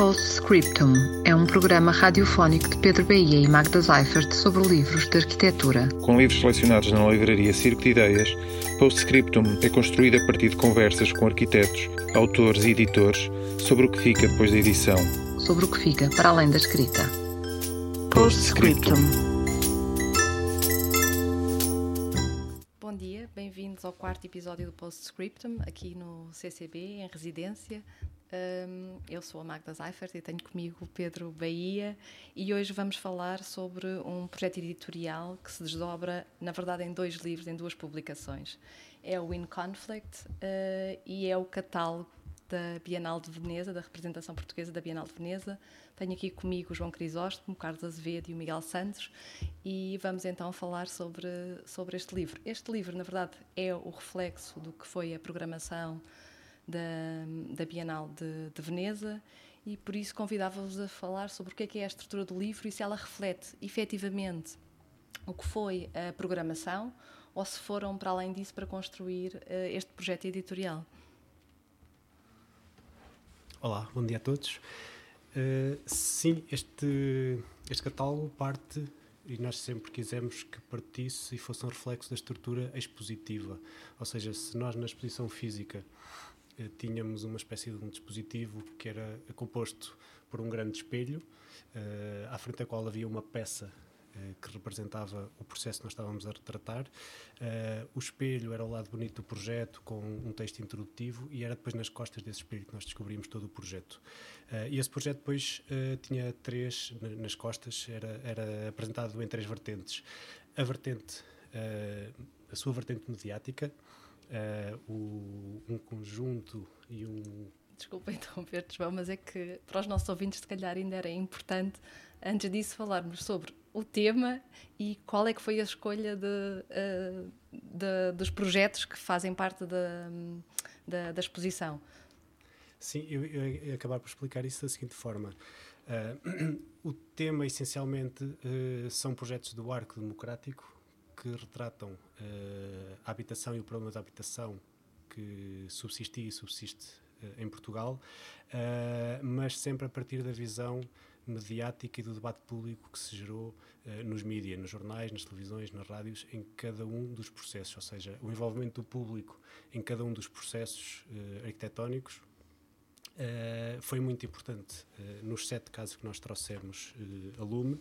Postscriptum é um programa radiofónico de Pedro Bahia e Magda Seifert sobre livros de arquitetura. Com livros selecionados na livraria Circo de Ideias, Postscriptum é construído a partir de conversas com arquitetos, autores e editores sobre o que fica depois da edição. Sobre o que fica para além da escrita. Postscriptum. Bom dia, bem-vindos ao quarto episódio do Postscriptum, aqui no CCB, em residência. Um, eu sou a Magda Seifert e tenho comigo o Pedro Bahia e hoje vamos falar sobre um projeto editorial que se desdobra, na verdade, em dois livros, em duas publicações. É o In Conflict uh, e é o catálogo da Bienal de Veneza, da representação portuguesa da Bienal de Veneza. Tenho aqui comigo o João Crisóstomo, o Carlos Azevedo e o Miguel Santos e vamos então falar sobre, sobre este livro. Este livro, na verdade, é o reflexo do que foi a programação da, da Bienal de, de Veneza e por isso convidava-vos a falar sobre o que é, que é a estrutura do livro e se ela reflete efetivamente o que foi a programação ou se foram para além disso para construir uh, este projeto editorial. Olá, bom dia a todos. Uh, sim, este, este catálogo parte e nós sempre quisemos que partisse e fosse um reflexo da estrutura expositiva. Ou seja, se nós na exposição física tínhamos uma espécie de um dispositivo que era composto por um grande espelho, eh, à frente da qual havia uma peça eh, que representava o processo que nós estávamos a retratar. o espelho era o lado bonito do projeto, com um texto introdutivo, e era depois nas costas desse espelho que nós descobrimos todo o projeto. e esse projeto depois tinha três, nas costas, era, era apresentado em três vertentes. A vertente, a sua vertente mediática, uh, o, um conjunto e um. Desculpa interromper-te, João, mas é que para os nossos ouvintes, se calhar, ainda era importante, antes disso, falarmos sobre o tema e qual é que foi a escolha de, uh, de, dos projetos que fazem parte da, da, da exposição. Sim, eu, eu ia acabar por explicar isso da seguinte forma. Uh, o tema, essencialmente, uh, são projetos do arco democrático que retratam uh, a habitação e o problema da habitação que subsistia e subsiste uh, em Portugal, uh, mas sempre a partir da visão mediática e do debate público que se gerou nos mídias, nos jornais, nas televisões, nas rádios, em cada um dos processos, ou seja, o envolvimento do público em cada um dos processos arquitetónicos Uh, foi muito importante uh, nos sete casos que nós trouxemos uh, a lume.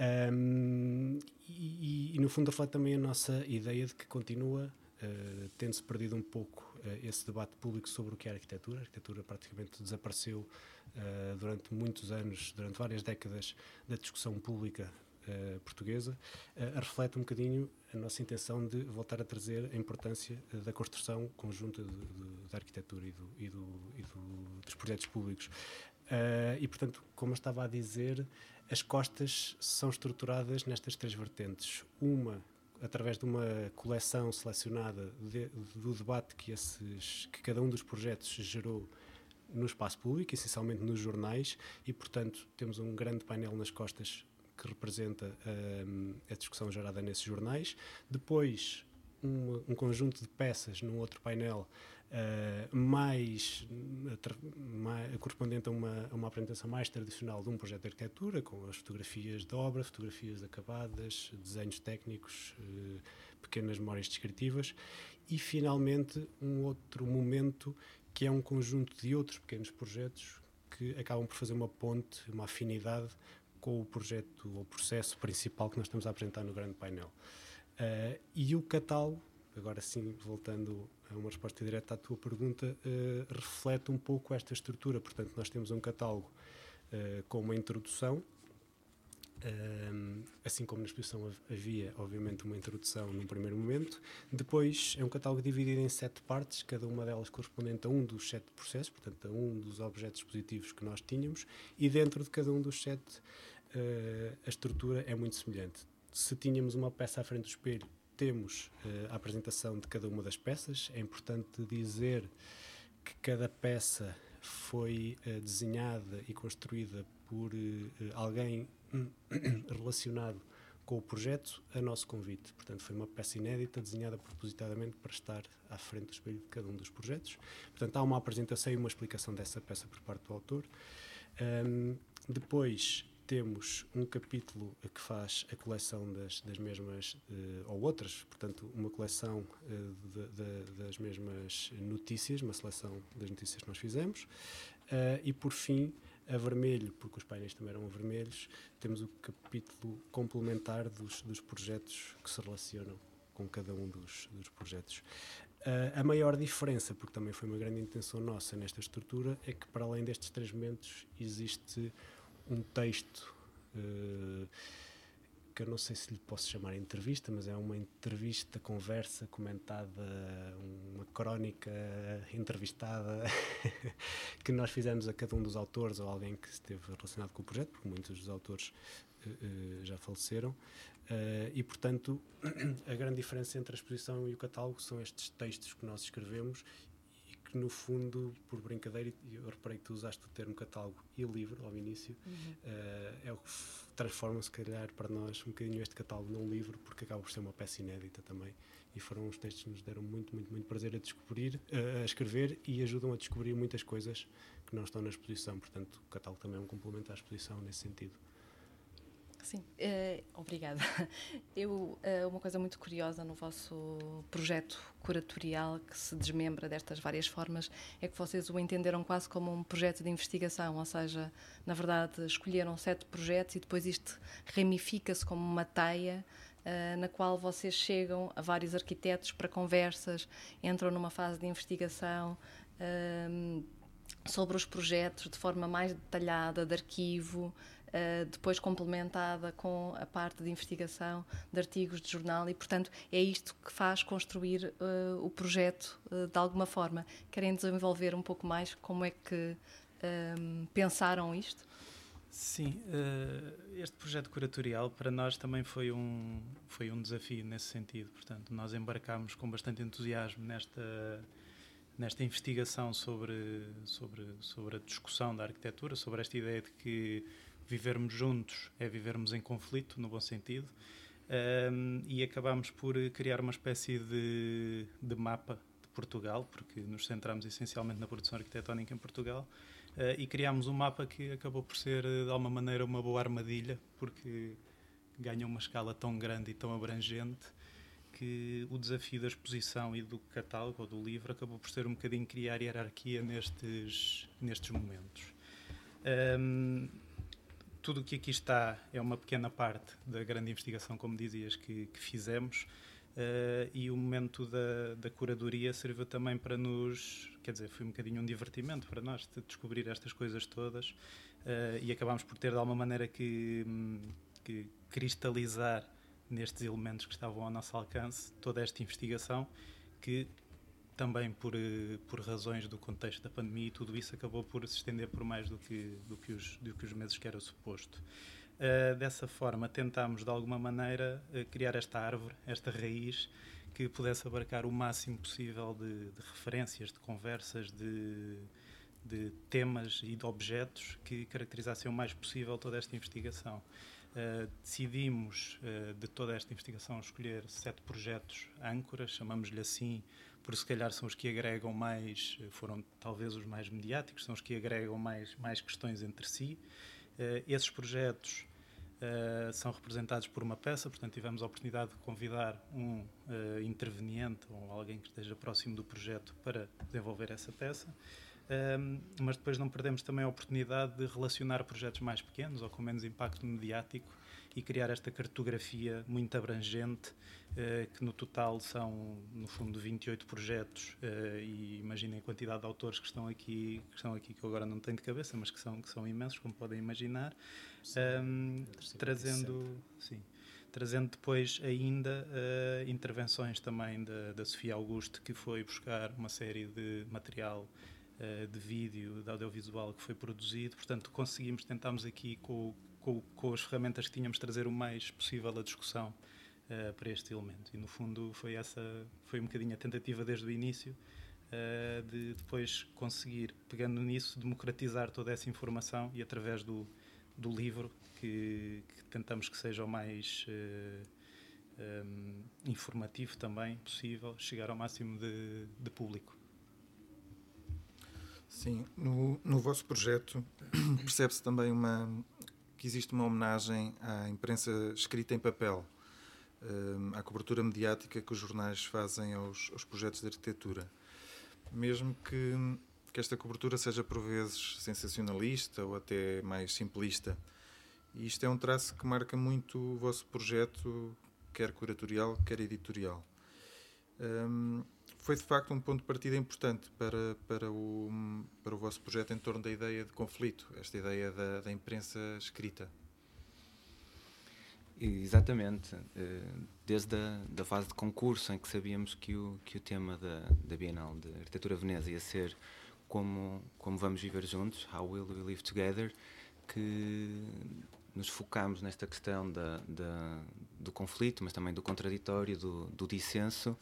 Um, e, e, no fundo reflete também a nossa ideia de que continua uh, tendo-se perdido um pouco uh, esse debate público sobre o que é arquitetura. A arquitetura praticamente desapareceu uh, durante muitos anos, durante várias décadas da discussão pública portuguesa. reflete um bocadinho a nossa intenção de voltar a trazer a importância da construção conjunta da arquitetura e, do, e, do, e do, dos projetos públicos. e, portanto, como eu estava a dizer, as costas são estruturadas nestas três vertentes. Uma através de uma coleção selecionada de, do debate que, esses, que cada um dos projetos gerou no espaço público, essencialmente nos jornais, e portanto temos um grande painel nas costas que representa um, a discussão gerada nesses jornais. Depois, um, um, conjunto de peças num outro painel uh, mais, mais, correspondente a uma, a uma, apresentação mais tradicional de um projeto de arquitetura, com as fotografias de obra, fotografias acabadas, desenhos técnicos, uh, pequenas memórias descritivas, e finalmente um outro momento que é um conjunto de outros pequenos projetos que acabam por fazer uma ponte, uma afinidade com o projeto ou processo principal que nós estamos a apresentar no grande painel. Uh, e o catálogo, agora sim, voltando a uma resposta direta à tua pergunta, uh, reflete um pouco esta estrutura. Portanto, nós temos um catálogo uh, com uma introdução, assim como na exposição havia, obviamente, uma introdução num primeiro momento. Depois é um catálogo dividido em sete partes, cada uma delas correspondente a um dos sete processos, portanto, a um dos objetos expositivos que nós tínhamos, e dentro de cada um dos sete a estrutura é muito semelhante se tínhamos uma peça à frente do espelho, temos uh, a apresentação de cada uma das peças. É importante dizer que cada peça foi uh, desenhada e construída por uh, alguém relacionado com o projeto a nosso convite. Portanto, foi uma peça inédita desenhada propositadamente para estar à frente do espelho de cada um dos projetos. Portanto, há uma apresentação e uma explicação dessa peça por parte do autor. Um, depois temos um capítulo que faz a coleção das, das mesmas, uh, ou outras, portanto, uma coleção uh, de, de, das mesmas notícias, uma seleção das notícias que nós fizemos. Uh, e por fim, a vermelho, porque os painéis também eram vermelhos, temos o capítulo complementar dos, dos projetos que se relacionam com cada um dos, dos projetos. Uh, a maior diferença, porque também foi uma grande intenção nossa nesta estrutura, é que para além destes três momentos existe um texto uh, que eu não sei se lhe posso chamar entrevista, mas é uma entrevista, conversa, comentada, uma crónica entrevistada que nós fizemos a cada um dos autores ou alguém que esteve relacionado com o projeto, porque muitos dos autores uh, já faleceram. Uh, e, portanto, a grande diferença entre a exposição e o catálogo são estes textos que nós escrevemos no fundo, por brincadeira, eu reparei que tu usaste o termo catálogo e livro ao início, uhum. uh, é o que transforma, se calhar, para nós um bocadinho este catálogo num livro, porque acaba por ser uma peça inédita também. E foram uns textos que nos deram muito, muito, muito prazer a descobrir, uh, a escrever e ajudam a descobrir muitas coisas que não estão na exposição. Portanto, o catálogo também é um complemento à exposição nesse sentido. Sim, uh, obrigada. Eu, uh, uma coisa muito curiosa no vosso projeto curatorial, que se desmembra destas várias formas, é que vocês o entenderam quase como um projeto de investigação, ou seja, na verdade, escolheram sete projetos e depois isto ramifica-se como uma teia. Uh, na qual vocês chegam a vários arquitetos para conversas, entram numa fase de investigação sobre os projetos de forma mais detalhada, de arquivo, uh, depois complementada com a parte de investigação de artigos de jornal e, portanto, é isto que faz construir uh, o projeto uh, de alguma forma. Querem desenvolver um pouco mais como é que um, pensaram isto? Sim, este projeto curatorial para nós também foi um, foi um desafio nesse sentido. Portanto, nós embarcámos com bastante entusiasmo nesta, nesta investigação sobre, sobre, sobre a discussão da arquitetura, sobre esta ideia de que vivermos juntos é vivermos em conflito, no bom sentido, um, e acabámos por criar uma espécie de, de, mapa de Portugal, porque nos centramos essencialmente na produção arquitetónica em Portugal, uh, e criámos um mapa que acabou por ser, de alguma maneira, uma boa armadilha, porque ganha uma escala tão grande e tão abrangente que o desafio da exposição e do catálogo ou do livro acabou por ser um bocadinho criar hierarquia nestes, nestes momentos. Um, tudo o que aqui está é uma pequena parte da grande investigação, como dizias, que, que fizemos. Uh, e o momento da, da, curadoria serviu também para nos, quer dizer, foi um bocadinho um divertimento para nós de descobrir estas coisas todas uh, e acabámos por ter de alguma maneira que, que, cristalizar nestes elementos que estavam ao nosso alcance toda esta investigação que também por, eh, por razões do contexto da pandemia e tudo isso acabou por se estender por mais do que, do que, os, do que os meses que era suposto. Uh, dessa forma, tentámos de alguma maneira uh, criar esta árvore, esta raiz, que pudesse abarcar o máximo possível de, de referências, de conversas, de, de, temas e de objetos que caracterizassem o mais possível toda esta investigação. Uh, decidimos, de toda esta investigação, escolher sete projetos âncoras, chamamos-lhe assim, por se calhar são os que agregam mais, foram talvez os mais mediáticos, são os que agregam mais, mais questões entre si. Uh, esses projetos uh, são representados por uma peça, portanto tivemos a oportunidade de convidar um uh, interveniente ou alguém que esteja próximo do projeto para desenvolver essa peça. mas depois não perdemos também a oportunidade de relacionar projetos mais pequenos ou com menos impacto mediático e criar esta cartografia muito abrangente, eh, que no total são, no fundo, 28 projetos, eh, e imaginem a quantidade de autores que estão aqui, que estão aqui que eu agora não tenho de cabeça, mas que são, que são imensos, como podem imaginar, um, trazendo, sim, trazendo depois ainda uh, intervenções também da, da Sofia Augusto, que foi buscar uma série de material de vídeo, de audiovisual que foi produzido. Portanto, conseguimos, tentámos aqui com, com, com, as ferramentas que tínhamos, trazer o mais possível a discussão uh, para este elemento. E, no fundo, foi essa foi um bocadinho a tentativa desde o início uh, de depois conseguir, pegando nisso, democratizar toda essa informação e, através do, do livro, que, que tentamos que seja o mais uh, eh, um, informativo também possível, chegar ao máximo de, de público. Sim, no, no vosso projeto percebe-se também uma, que existe uma homenagem à imprensa escrita em papel, hum, à cobertura mediática que os jornais fazem aos, aos projetos de arquitetura. Mesmo que, que esta cobertura seja por vezes sensacionalista ou até mais simplista. E isto é um traço que marca muito o vosso projeto, quer curatorial, quer editorial. Um, foi de facto um ponto de partida importante para, para, o, para o vosso projeto em torno da ideia de conflito, esta ideia da, da imprensa escrita. Exatamente. Eh, desde a da fase de concurso, em que sabíamos que o, que o tema da, da Bienal de Arquitetura Veneza ia ser como, como vamos viver juntos, How Will We Live Together, que nos focámos nesta questão da, da, do conflito, mas também do contraditório, do, do dissenso,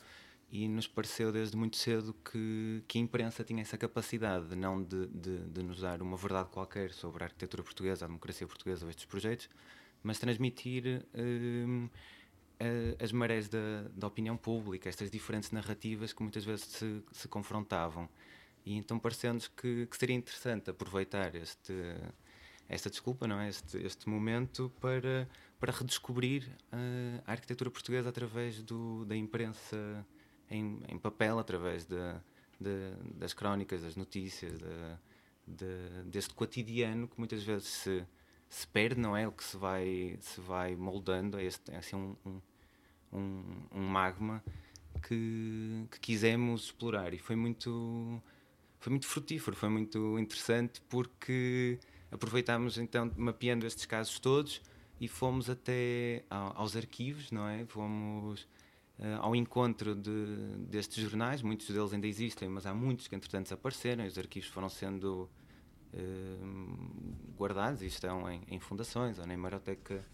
e nos pareceu desde muito cedo que, que a imprensa tinha essa capacidade não de, de, de, nos dar uma verdade qualquer sobre a arquitetura portuguesa, a democracia portuguesa ou estes projetos, mas transmitir uh, as marés da, da, opinião pública, estas diferentes narrativas que muitas vezes se, se confrontavam. E então pareceu-nos que, que, seria interessante aproveitar este, esta desculpa, não é? este, este momento para, para redescobrir uh, a arquitetura portuguesa através do, da imprensa em, em papel através de, de, das crónicas, das notícias, de, deste cotidiano que muitas vezes se, se perde, não é? O que se vai, se vai moldando, é, este, é assim um, um, um magma que, que quisemos explorar e foi muito, foi muito frutífero, foi muito interessante porque aproveitámos então mapeando estes casos todos e fomos até aos arquivos, não é? Fomos uh, ao encontro de, destes jornais. Muitos deles ainda existem, mas há muitos que entretanto desapareceram. Os arquivos foram sendo uh, guardados e estão em, em, fundações ou na Hemeroteca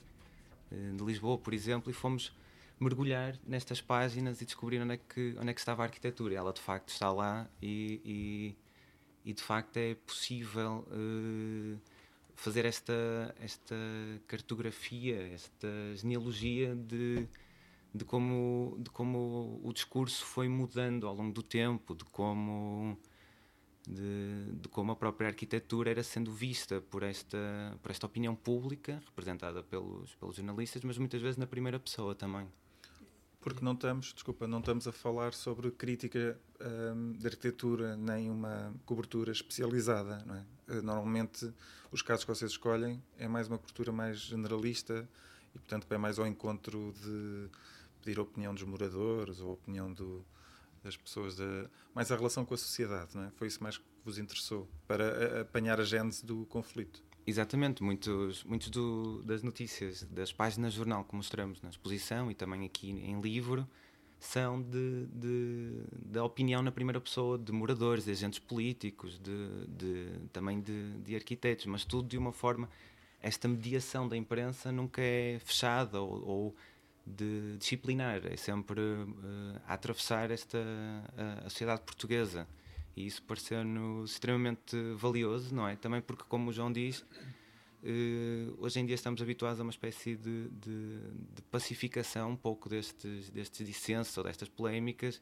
uh, de Lisboa, por exemplo, e fomos mergulhar nestas páginas e descobrir onde é que, onde é que estava a arquitetura. Ela de facto está lá e, e, e de facto é possível fazer esta, esta cartografia, esta genealogia de de como, de como o discurso foi mudando ao longo do tempo, de como, de, de, como a própria arquitetura era sendo vista por esta, por esta opinião pública, representada pelos, pelos jornalistas, mas muitas vezes na primeira pessoa também. Porque não estamos, desculpa, não estamos a falar sobre crítica hum, de arquitetura nem uma cobertura especializada, é? Eh, normalmente os casos que vocês escolhem é mais uma cobertura mais generalista e portanto é mais ao encontro de pedir a opinião dos moradores ou a opinião do, das pessoas, de, mais a relação com a sociedade, não é? Foi isso mais que vos interessou, para apanhar a gênese do conflito. Exatamente, muitos, muitos do, das notícias, das páginas de jornal que mostramos na exposição e também aqui em livro, são de, de, da opinião na primeira pessoa de moradores, de agentes políticos, de, de também de, de, arquitetos, mas tudo de uma forma. Esta mediação da imprensa nunca é fechada ou, ou de disciplinar, é sempre uh, a atravessar esta a, a sociedade portuguesa. E isso pareceu-nos extremamente valioso, não é? Também porque, como o João diz, uh, hoje em dia estamos habituados a uma espécie de, de, de, pacificação um pouco destes, destes dissensos ou destas polémicas,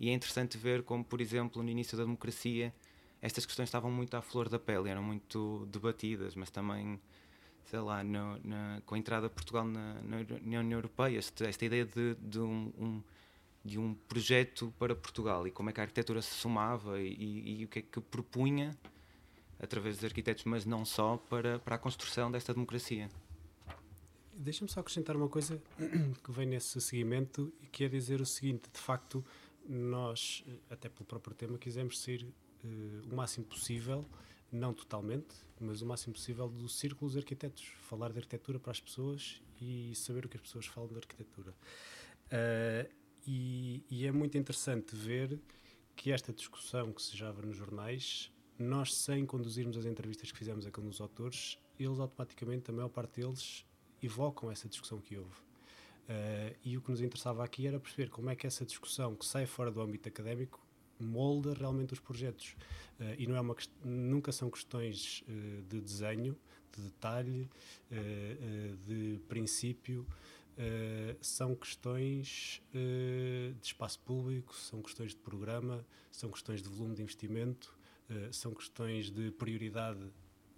e é interessante ver como, por exemplo, no início da democracia, estas questões estavam muito à flor da pele, eram muito debatidas, mas também sei lá, no, na, com a entrada de Portugal na, na União Europeia, esta, esta ideia de, de um, um, de um projeto para Portugal e como é que a arquitetura se somava e, e, e o que é que propunha, através dos arquitetos, mas não só, para, para a construção desta democracia. Deixa-me só acrescentar uma coisa que vem nesse seguimento e que é dizer o seguinte: de facto, nós, até pelo próprio tema, quisemos ser uh, o máximo possível não totalmente, mas o máximo possível do círculo dos arquitetos. Falar de arquitetura para as pessoas e saber o que as pessoas falam de arquitetura. Uh, e, e, é muito interessante ver que esta discussão que se já nos jornais, nós sem conduzirmos as entrevistas que fizemos a com os autores, eles automaticamente, a maior parte deles, evocam essa discussão que houve. Uh, e o que nos interessava aqui era perceber como é que essa discussão que sai fora do âmbito académico molda realmente os projetos. Uh, e não é uma, nunca são questões uh, de desenho, de detalhe, uh, de princípio, são questões de espaço público, são questões de programa, são questões de volume de investimento, são questões de prioridade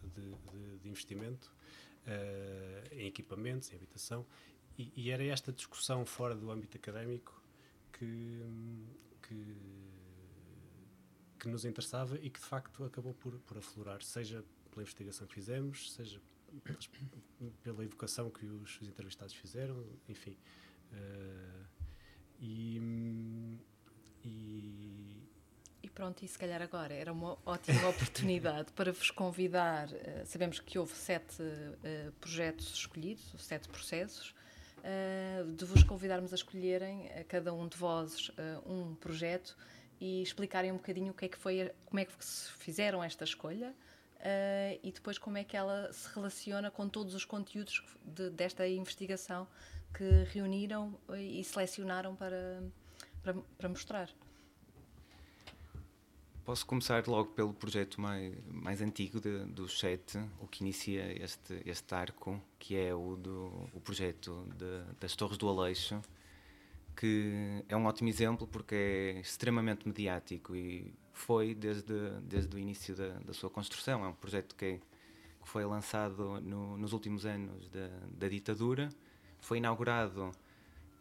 de, de, de investimento em equipamentos, em habitação, e, e, era esta discussão fora do âmbito académico que, que, que, nos interessava e que de facto acabou por, por aflorar, seja pela investigação que fizemos, seja pela evocação que os, os entrevistados fizeram, enfim. Uh, e, e, e pronto, e se calhar agora era uma ótima oportunidade para vos convidar. Uh, sabemos que houve sete uh, projetos escolhidos, sete processos, uh, de vos convidarmos a escolherem a cada um de vós um projeto e explicarem um bocadinho o que é que foi, como é que fizeram esta escolha. Uh, e depois como é que ela se relaciona com todos os conteúdos de, desta investigação que reuniram e selecionaram para, para, para, mostrar. Posso começar logo pelo projeto mais, mais antigo de, do CHET, o que inicia este, este arco, que é o, do, o projeto de, das Torres do Aleixo, que é um ótimo exemplo porque é extremamente mediático e foi desde, desde o início da, da sua construção. É um projeto que, que foi lançado no, nos últimos anos da, da ditadura, foi inaugurado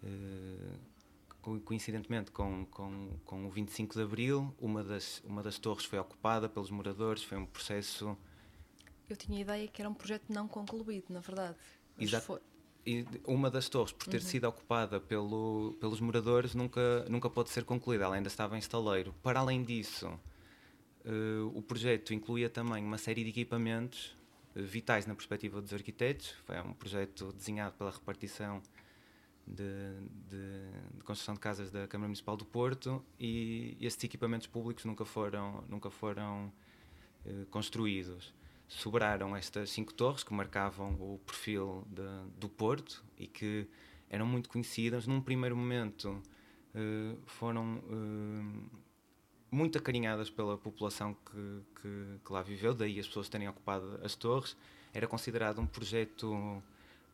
eh, coincidentemente com, com, com o 25 de Abril. Uma das, uma das torres foi ocupada pelos moradores, foi um processo. Eu tinha a ideia que era um projeto não concluído, na verdade. Exato. E uma das torres, por ter uhum. sido ocupada pelo, pelos moradores, nunca, nunca pode ser concluída, ela ainda estava em estaleiro. Para além disso, uh, o projeto incluía também uma série de equipamentos uh, vitais na perspectiva dos arquitetos. Foi um projeto desenhado pela repartição de, de, de, construção de casas da Câmara Municipal do Porto e estes equipamentos públicos nunca foram, nunca foram uh, construídos sobraram estas cinco torres que marcavam o perfil de, do Porto e que eram muito conhecidas. Num primeiro momento uh, foram uh, muito acarinhadas pela população que, que, que, lá viveu, daí as pessoas terem ocupado as torres. Era considerado um projeto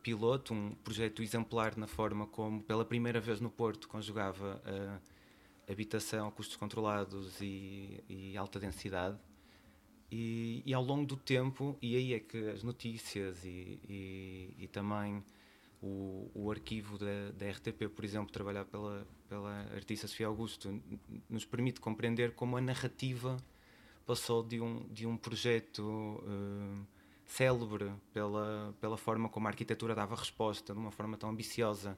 piloto, um projeto exemplar na forma como, pela primeira vez no Porto, conjugava a habitação custos controlados e, e alta densidade. E, e, ao longo do tempo, e aí é que as notícias e, e, e também o, o arquivo da, da, RTP, por exemplo, trabalhado pela, pela artista Sofia Augusto, nos permite compreender como a narrativa passou de um, de um projeto uh, célebre pela, pela forma como a arquitetura dava resposta de uma forma tão ambiciosa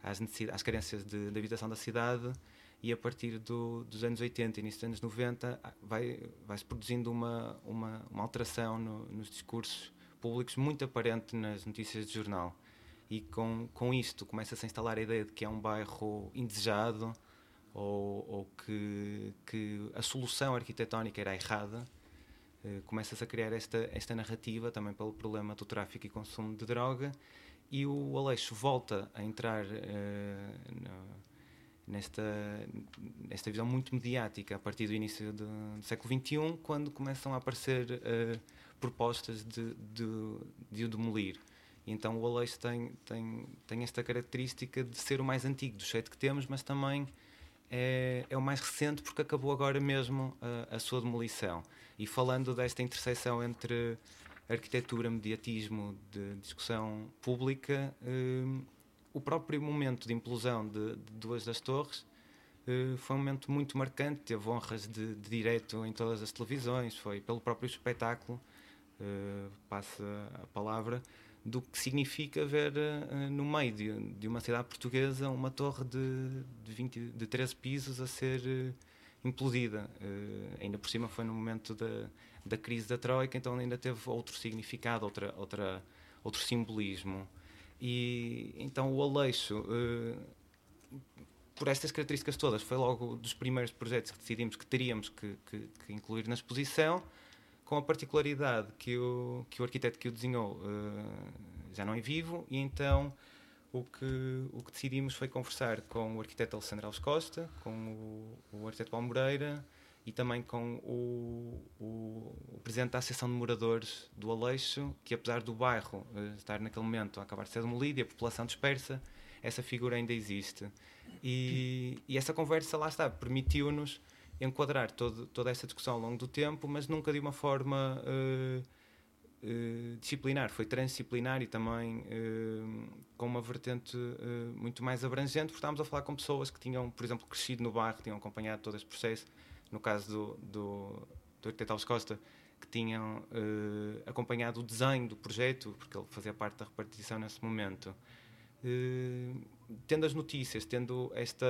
às, às carências de, de habitação da cidade e a partir do, dos anos 80 e início dos anos 90 vai, vai-se produzindo uma, uma, uma alteração no, nos discursos públicos muito aparente nas notícias de jornal. E com, com isto começa-se a instalar a ideia de que é um bairro indesejado ou, ou que, que a solução arquitetónica era errada. Eh, começa-se a criar esta, esta narrativa também pelo problema do tráfico e consumo de droga. E o Aleixo volta a entrar no, nesta, nesta visão muito mediática a partir do início do, do século XXI, quando começam a aparecer uh, propostas de, de, de, o demolir. E então o Aleixo tem, tem, tem esta característica de ser o mais antigo dos sete que temos, mas também é, é o mais recente porque acabou agora mesmo a, a sua demolição. E falando desta interseção entre arquitetura, mediatismo, de discussão pública, uh, o próprio momento de implosão de, de duas das torres uh, foi um momento muito marcante, teve honras de, de, direto em todas as televisões, foi pelo próprio espetáculo, uh, passa a palavra, do que significa ver uh, no meio de, de, uma cidade portuguesa uma torre de, de, 20, de 13 pisos a ser implodida. ainda por cima foi no momento da, da crise da Troika, então ainda teve outro significado, outra, outra, outro simbolismo. E então o Aleixo, uh, por estas características todas, foi logo dos primeiros projetos que decidimos que teríamos que, que, que incluir na exposição, com a particularidade que o, que o arquiteto que o desenhou uh, já não é vivo, e então o que, o que decidimos foi conversar com o arquiteto Alessandro Alves Costa, com o, o arquiteto Paulo Moreira, e também com o, o, o, presidente da Associação de Moradores do Aleixo, que apesar do bairro uh, estar naquele momento a acabar de ser demolido e a população dispersa, essa figura ainda existe. E, e essa conversa, lá está, permitiu-nos enquadrar todo, toda essa discussão ao longo do tempo, mas nunca de uma forma uh, uh, disciplinar. Foi transdisciplinar e também uh, com uma vertente muito mais abrangente, porque estávamos a falar com pessoas que tinham, por exemplo, crescido no bairro, tinham acompanhado todo este processo. No caso do, do, do arquiteto Alves Costa, que tinham acompanhado o desenho do projeto, porque ele fazia parte da repartição nesse momento. Uh, tendo as notícias, tendo esta,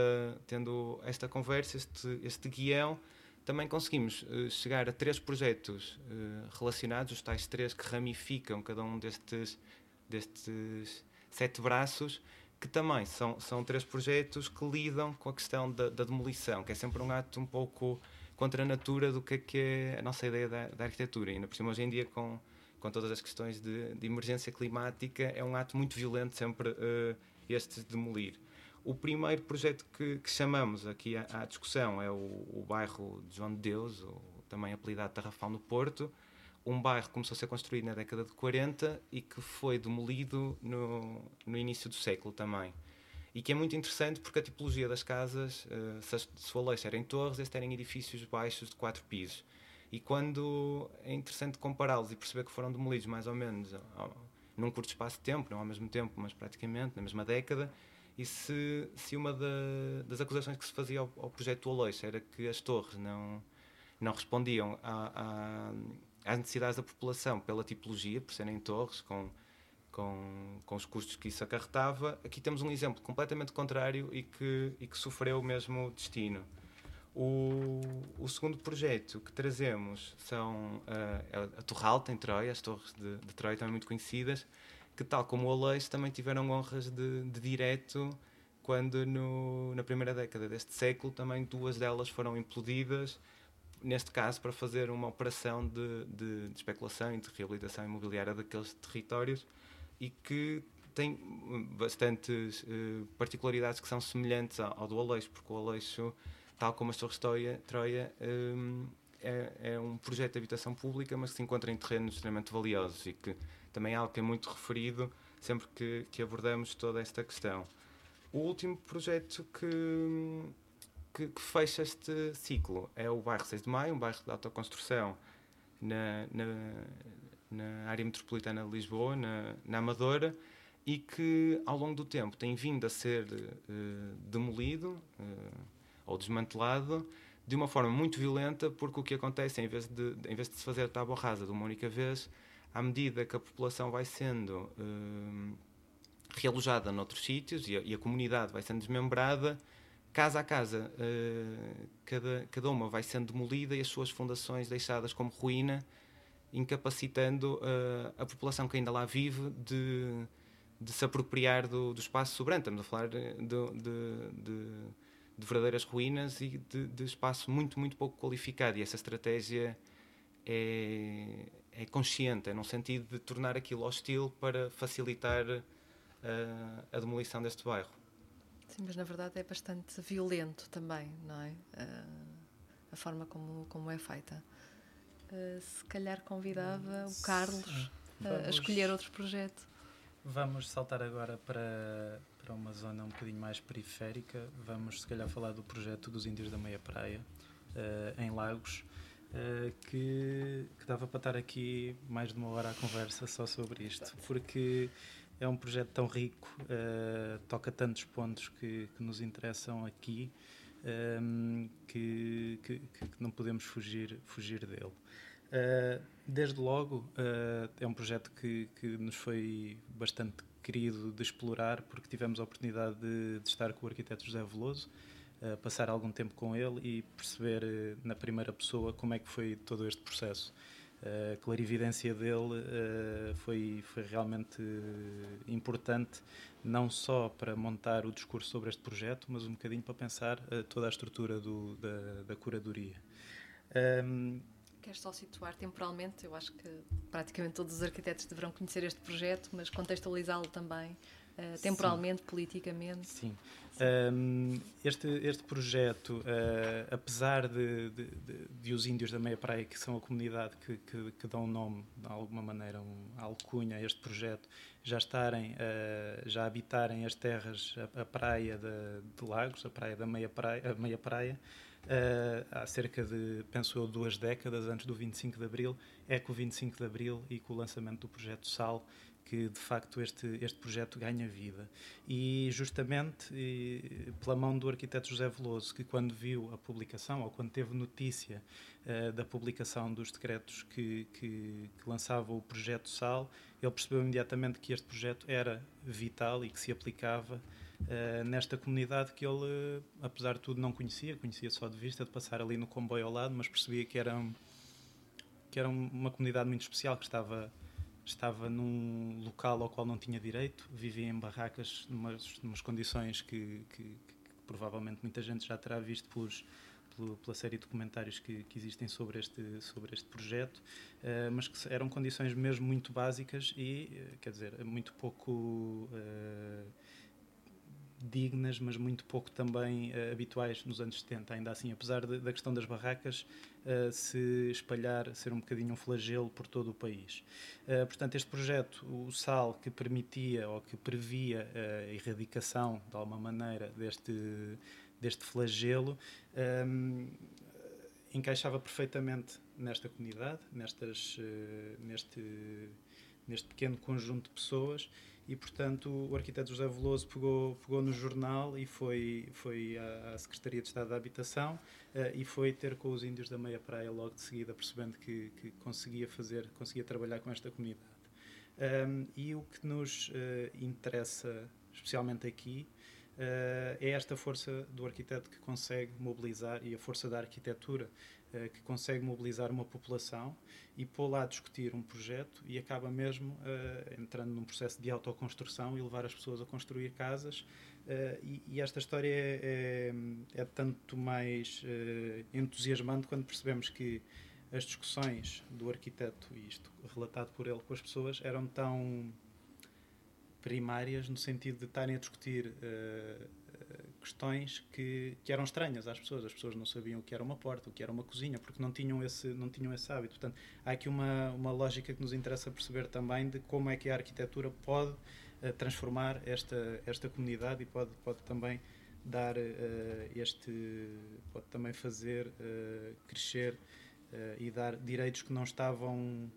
tendo esta conversa, este, este guião, também conseguimos uh, chegar a três projetos uh, relacionados, os tais três que ramificam cada um destes, destes sete braços, que também são, são três projetos que lidam com a questão da, da demolição, que é sempre um ato um pouco contra a natura do que é, que é a nossa ideia da, da arquitetura. E ainda por cima, hoje em dia, com, com todas as questões de, de emergência climática, é um ato muito violento sempre uh, este demolir. O primeiro projeto que, que chamamos aqui à, à, discussão é o, o bairro de João de Deus, ou também apelidado Tarrafal no Porto, um bairro que começou a ser construído na década de 40 e que foi demolido no, no início do século também. E que é muito interessante porque a tipologia das casas, uh, se, se o Aleixo era em torres, estes eram edifícios baixos de quatro pisos. E quando é interessante compará-los e perceber que foram demolidos mais ou menos num curto espaço de tempo, não ao mesmo tempo, mas praticamente na mesma década. E se, se uma da, das acusações que se fazia ao, ao projeto do Aleixo era que as torres não, não respondiam a, a, às necessidades da população pela tipologia, por serem torres, com, com, com os custos que isso acarretava, aqui temos um exemplo completamente contrário e que, e que sofreu o mesmo destino. O, o segundo projeto que trazemos são uh, a Torralta, em Troia, as torres de, de Troia também muito conhecidas, que tal como o Aleixo também tiveram honras de, de direto quando no, na primeira década deste século também duas delas foram implodidas, neste caso para fazer uma operação de, de, de especulação e de reabilitação imobiliária daqueles territórios e que tem bastantes uh, particularidades que são semelhantes ao, ao do Aleixo, porque o Aleixo tal como a Torres Troia, Troia um, é, é, um projeto de habitação pública, mas que se encontra em terrenos extremamente valiosos e que também é algo que é muito referido sempre que, que abordamos toda esta questão. O último projeto que, que, que, fecha este ciclo é o bairro 6 de Maio, um bairro de autoconstrução na, na, na área metropolitana de Lisboa, na, na Amadora, e que ao longo do tempo tem vindo a ser uh, demolido. Uh, ou desmantelado de uma forma muito violenta, porque o que acontece, em vez de, em vez de se fazer tábua rasa de uma única vez, à medida que a população vai sendo uh, realojada noutros sítios e a, e a, comunidade vai sendo desmembrada, casa a casa, uh, cada, cada uma vai sendo demolida e as suas fundações deixadas como ruína, incapacitando uh, a população que ainda lá vive de, de se apropriar do, do espaço sobrante. Estamos a falar de, de, de de verdadeiras ruínas e de, espaço muito, muito pouco qualificado. E essa estratégia é, é consciente, é no sentido de tornar aquilo hostil para facilitar uh, a demolição deste bairro. Sim, mas na verdade é bastante violento também, não é? Uh, a forma como, como é feita. Uh, se calhar convidava o Carlos a escolher outro projeto. Vamos saltar agora para, para uma zona um bocadinho mais periférica. Vamos, se calhar, falar do projeto dos Índios da Meia Praia, uh, em Lagos, uh, que, que dava para estar aqui mais de uma hora à conversa só sobre isto, porque é um projeto tão rico, uh, toca tantos pontos que, que nos interessam aqui. Um, que, que, que, não podemos fugir, fugir dele. Uh, desde logo, uh, é um projeto que, que nos foi bastante querido de explorar, porque tivemos a oportunidade de, de estar com o arquiteto José Veloso, uh, passar algum tempo com ele e perceber na primeira pessoa como é que foi todo este processo. Uh, a clarividência dele foi, foi realmente importante, não só para montar o discurso sobre este projeto, mas um bocadinho para pensar toda a estrutura do, da, da curadoria. Um, Queres só situar temporalmente? Eu acho que praticamente todos os arquitetos deverão conhecer este projeto, mas contextualizá-lo também uh, temporalmente, Sim. politicamente. Sim. Um, este, este projeto, uh, apesar de, de, de, de, os índios da Meia Praia, que são a comunidade que, que, que dão nome, de alguma maneira, um, alcunha a este projeto, já estarem, uh, já habitarem as terras, a, a praia de, Lagos, a praia da Meia Praia, a Meia praia uh, há cerca de, penso eu, duas décadas antes do 25 de Abril, é com o 25 de Abril e com o lançamento do projeto SAL que de facto este, este projeto ganha vida. E justamente e, pela mão do arquiteto José Veloso, que quando viu a publicação, ou quando teve notícia uh, da publicação dos decretos que, que, que lançava o projeto SAL, ele percebeu imediatamente que este projeto era vital e que se aplicava uh, nesta comunidade que ele, apesar de tudo, não conhecia, conhecia só de vista, de passar ali no comboio ao lado, mas percebia que era, que era uma comunidade muito especial, que estava estava num local ao qual não tinha direito, vivia em barracas, numas, numas condições que, que, que, provavelmente muita gente já terá visto pelos, pelo, pela série de documentários que, que, existem sobre este, sobre este projeto, uh, mas que eram condições mesmo muito básicas e, uh, quer dizer, muito pouco. Uh, dignas, mas muito pouco também uh, habituais nos anos 70. Ainda assim, apesar de, da questão das barracas uh, se espalhar, ser um bocadinho um flagelo por todo o país. Uh, portanto, este projeto, o SAL, que permitia ou que previa a erradicação, de alguma maneira, deste, deste flagelo, um, encaixava perfeitamente nesta comunidade, nestas, neste, neste pequeno conjunto de pessoas e portanto o arquiteto José Veloso pegou, pegou no jornal e foi, foi à, Secretaria de Estado da Habitação uh, e foi ter com os índios da Meia Praia logo de seguida, percebendo que, que conseguia fazer, conseguia trabalhar com esta comunidade. Um, e o que nos uh, interessa, especialmente aqui, uh, é esta força do arquiteto que consegue mobilizar e a força da arquitetura que consegue mobilizar uma população e pô-la a discutir um projeto e acaba mesmo uh, entrando num processo de autoconstrução e levar as pessoas a construir casas. E, e, esta história é, é, é tanto mais entusiasmante quando percebemos que as discussões do arquiteto, e isto relatado por ele com as pessoas, eram tão primárias no sentido de estarem a discutir uh, questões que, que eram estranhas às pessoas. As pessoas não sabiam o que era uma porta, o que era uma cozinha, porque não tinham esse, não tinham esse hábito. Portanto, há aqui uma, uma lógica que nos interessa perceber também de como é que a arquitetura pode uh, transformar esta, esta comunidade e pode, pode também dar uh, este pode também fazer crescer e dar direitos que não estavam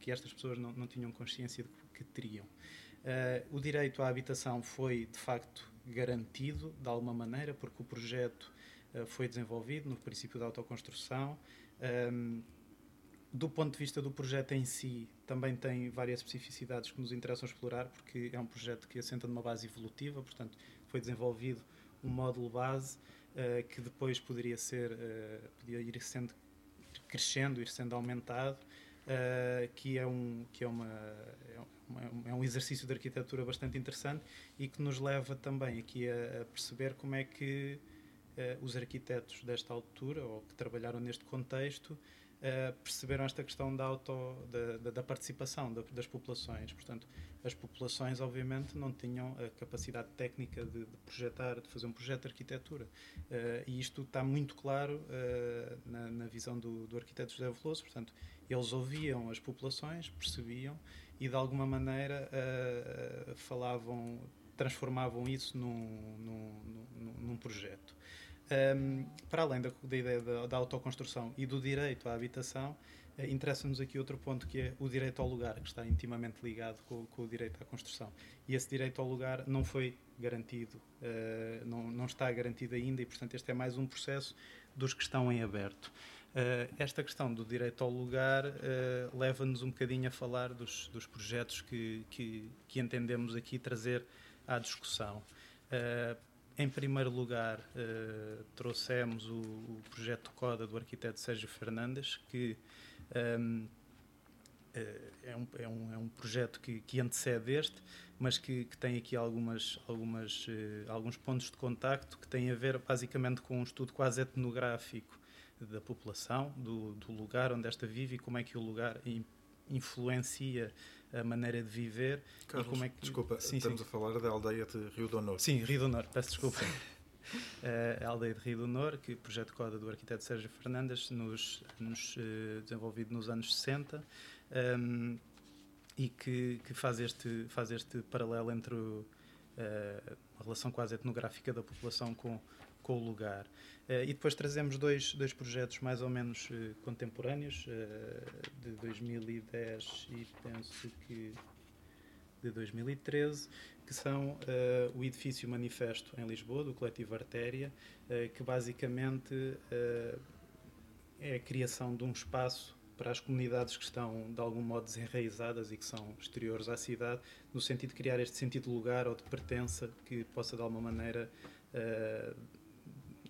que estas pessoas não, não tinham consciência de que teriam. Uh, o direito à habitação foi, de facto, garantido de alguma maneira, porque o projeto uh, foi desenvolvido no princípio da autoconstrução. Um, do ponto de vista do projeto em si, também tem várias especificidades que nos interessam explorar, porque é um projeto que assenta numa base evolutiva, portanto, foi desenvolvido um módulo base uh, que depois poderia ser, uh, podia ir sendo crescendo, ir sendo aumentado, uh, que é um que é uma, é é um exercício de arquitetura bastante interessante e que nos leva também aqui a, a perceber como é que uh, os arquitetos desta altura, ou que trabalharam neste contexto, uh, perceberam esta questão da, auto, da, da, participação da, das populações. Portanto, as populações, obviamente, não tinham a capacidade técnica de, de projetar, de fazer um projeto de arquitetura. Uh, e isto está muito claro na, na, visão do, do arquiteto José Veloso. Portanto, eles ouviam as populações, percebiam e de alguma maneira uh, falavam, transformavam isso num, num, num, num projeto. Um, para além da, da ideia da, da, autoconstrução e do direito à habitação, uh, interessa-nos aqui outro ponto que é o direito ao lugar, que está intimamente ligado com, com o direito à construção. E esse direito ao lugar não foi garantido, uh, não, não está garantido ainda, e portanto este é mais um processo dos que estão em aberto. Uh, esta questão do direito ao lugar uh, leva-nos um bocadinho a falar dos, dos projetos que, que, que, entendemos aqui trazer à discussão. Uh, em primeiro lugar, trouxemos o, o, projeto CODA do arquiteto Sérgio Fernandes, que um, é, um, é, um, é um projeto que, que antecede este, mas que, que tem aqui algumas, algumas, alguns pontos de contacto que têm a ver basicamente com um estudo quase etnográfico da população, do, do, lugar onde esta vive e como é que o lugar influencia a maneira de viver Carlos, e como é que... Desculpa, sim, estamos sim. a falar da aldeia de Rio do Norte. Sim, Rio do Norte, peço desculpa. uh, a aldeia de Rio do Norte, que o projeto Coda do arquiteto Sérgio Fernandes, nos, nos uh, desenvolvido nos anos 60, um, ehm, e que, que, faz, este, faz este paralelo entre o, uh, a relação quase etnográfica da população com, com o lugar. Uh, e depois trazemos dois, dois projetos mais ou menos uh, contemporâneos, uh, de 2010 e penso que de 2013, que são o Edifício Manifesto em Lisboa, do coletivo Artéria, que basicamente é a criação de um espaço para as comunidades que estão de algum modo desenraizadas e que são exteriores à cidade, no sentido de criar este sentido de lugar ou de pertença que possa de alguma maneira uh,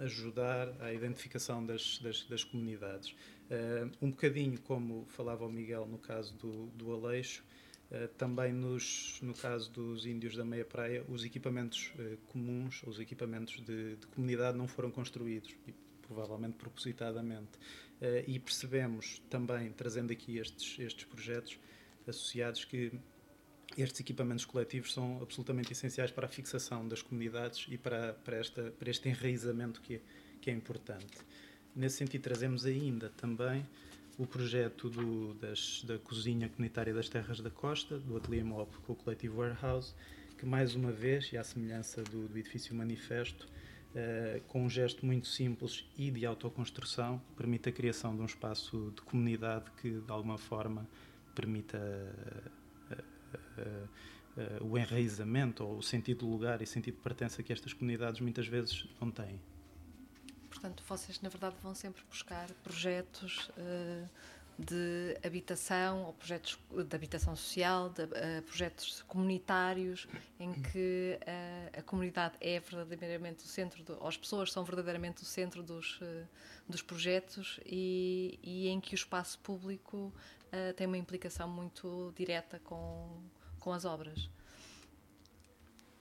ajudar à identificação das, das, das comunidades. Uh, um bocadinho como falava o Miguel no caso do, do Aleixo, uh, também nos, no caso dos índios da meia praia, os equipamentos comuns, os equipamentos de, de comunidade não foram construídos, e provavelmente propositadamente. Uh, e percebemos também, trazendo aqui estes, estes projetos associados, que estes equipamentos coletivos são absolutamente essenciais para a fixação das comunidades e para, para, esta, para este enraizamento que é, que é importante. Nesse sentido, trazemos ainda também o projeto do, das, da cozinha comunitária das terras da costa, do Ateliê MOP com o coletivo Warehouse, que mais uma vez, e à semelhança do, do edifício Manifesto, uh, com um gesto muito simples e de autoconstrução, permite a criação de um espaço de comunidade que, de alguma forma, permita uh, uh, o enraizamento ou o sentido de lugar e sentido de pertença que estas comunidades muitas vezes não têm. Portanto, vocês, na verdade, vão sempre buscar projetos de habitação ou projetos de habitação social, de, uh, projetos comunitários em que uh, a comunidade é verdadeiramente o centro, ou as pessoas são verdadeiramente o centro dos, uh, dos projetos e, e, em que o espaço público tem uma implicação muito direta com, com as obras.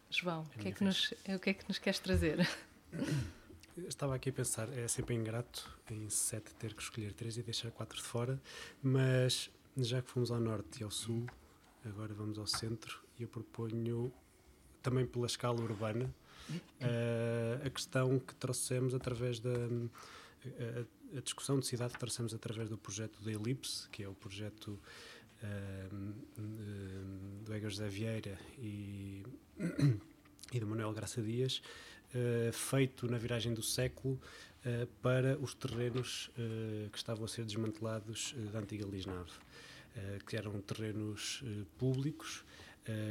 João, o que, é que nos, o que é que nos queres trazer? Estava aqui a pensar, é sempre ingrato em sete ter que escolher três e deixar quatro de fora, mas já que fomos ao norte e ao sul, agora vamos ao centro e eu proponho também pela escala urbana uh, a questão que trouxemos através da a, a, discussão de cidade que trouxemos através do projeto da Elipse, que é o projeto uh, do Egas José Vieira e, e do Manuel Graça Dias, uh, feito na viragem do século uh, para os terrenos uh, que estavam a ser desmantelados da antiga Lisnave, que eram terrenos públicos,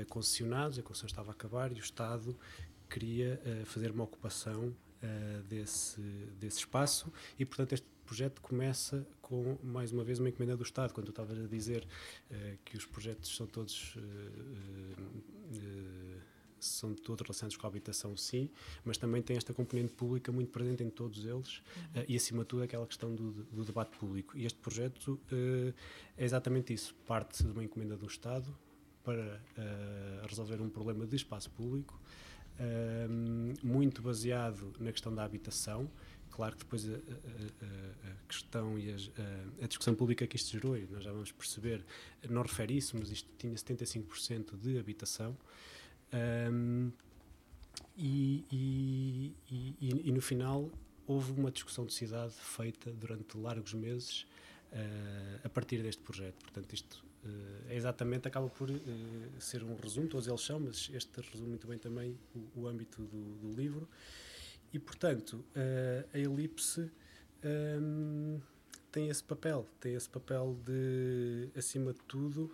concessionados, a concessão estava a acabar e o Estado queria fazer uma ocupação desse, desse espaço e, portanto, este projeto começa com, mais uma vez, uma encomenda do Estado. Quando tu estavas a dizer que os projetos são todos são todos relacionados com a habitação, sim, mas também tem esta componente pública muito presente em todos eles uhum. uh, e, acima de tudo, aquela questão do, do debate público. E este projeto uh, é exatamente isso: parte de uma encomenda do Estado para uh, resolver um problema de espaço público, muito baseado na questão da habitação. Claro que depois a, a, a questão e a, a, discussão pública que isto gerou, e nós já vamos perceber, não refere isso, mas isto tinha 75% de habitação. Um, e, e, e, e, no final houve uma discussão de cidade feita durante largos meses uh, a partir deste projeto. Portanto, isto uh, é exatamente, acaba por uh, ser um resumo, todos eles são, mas este resume muito bem também o, o âmbito do, do, livro. E, portanto, a elipse um, tem esse papel, tem esse papel de, acima de tudo,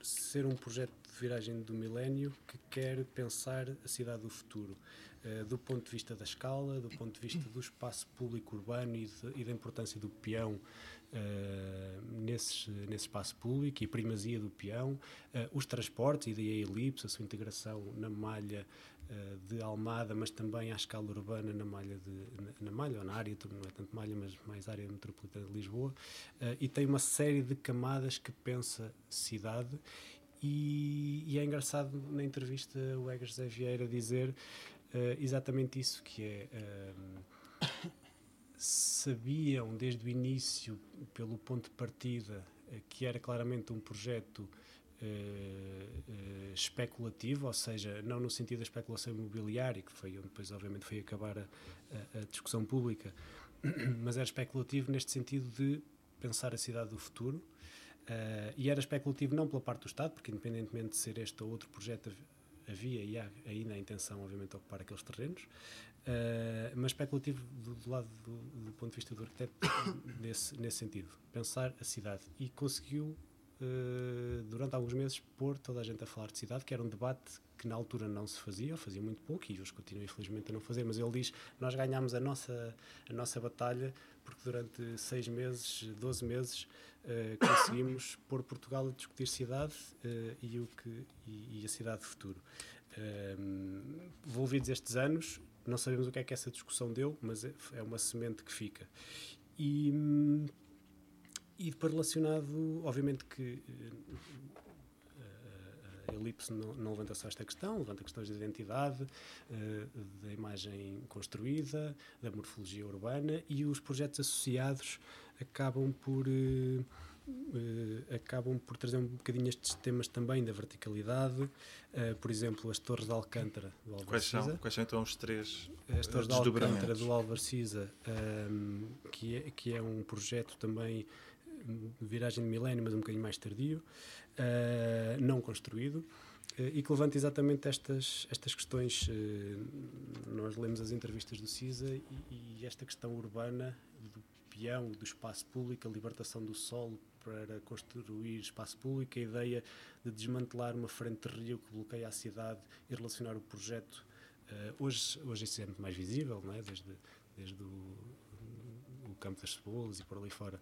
ser um projeto de viragem do milénio que quer pensar a cidade do futuro, uh, do ponto de vista da escala, do ponto de vista do espaço público urbano e, de, e da importância do peão uh, nesse, nesse espaço público e primazia do peão, uh, os transportes e daí a elipse, a sua integração na malha de Almada, mas também à escala urbana na malha, de, na, na, malha ou na área, não é tanto malha, mas mais área metropolitana de Lisboa, e tem uma série de camadas que pensa cidade. E, e, é engraçado na entrevista o Egas José Vieira dizer uh, exatamente isso, que é uh, sabiam desde o início, pelo ponto de partida, uh, que era claramente um projeto especulativo, ou seja, não no sentido da especulação imobiliária, que foi onde depois obviamente foi acabar a, a, a discussão pública, mas era especulativo neste sentido de pensar a cidade do futuro, Uh, e era especulativo não pela parte do Estado, porque independentemente de ser este ou outro projeto, havia e há ainda a intenção, obviamente, de ocupar aqueles terrenos, mas especulativo do, do lado do, do, ponto de vista do arquiteto nesse, nesse sentido, pensar a cidade. E conseguiu uh, durante alguns meses pôr toda a gente a falar de cidade, que era um debate que na altura não se fazia, ou fazia muito pouco, e hoje continua infelizmente a não fazer, mas ele diz, nós ganhámos a nossa, a nossa batalha porque durante seis meses, 12 meses, uh, conseguimos pôr Portugal a discutir cidade uh, e, o que, e, e, a cidade de futuro. Uh, envolvidos estes anos, não sabemos o que é que essa discussão deu, mas é, é uma semente que fica. E, e depois relacionado, obviamente que a Elipse não, não, levanta só esta questão, levanta questões de identidade, uh, da imagem construída, da morfologia urbana e os projetos associados acabam por. Uh, Uh, acabam por trazer um bocadinho estes temas também da verticalidade. Por exemplo, as Torres de Alcântara do Álvaro quais são, quais são então os três As Torres de Alcântara do Álvaro Cisa, um, que, é, que é um projeto também viragem de milénio, mas um bocadinho mais tardio, uh, não construído, uh, e que levanta exatamente estas, estas questões. Uh, nós lemos as entrevistas do CISA e, e, esta questão urbana do peão, do espaço público, a libertação do solo para construir espaço público, a ideia de desmantelar uma frente de rio que bloqueia a cidade e relacionar o projeto. hoje, hoje isso é muito mais visível, não é? desde, desde o, o campo das cebolas e por ali fora.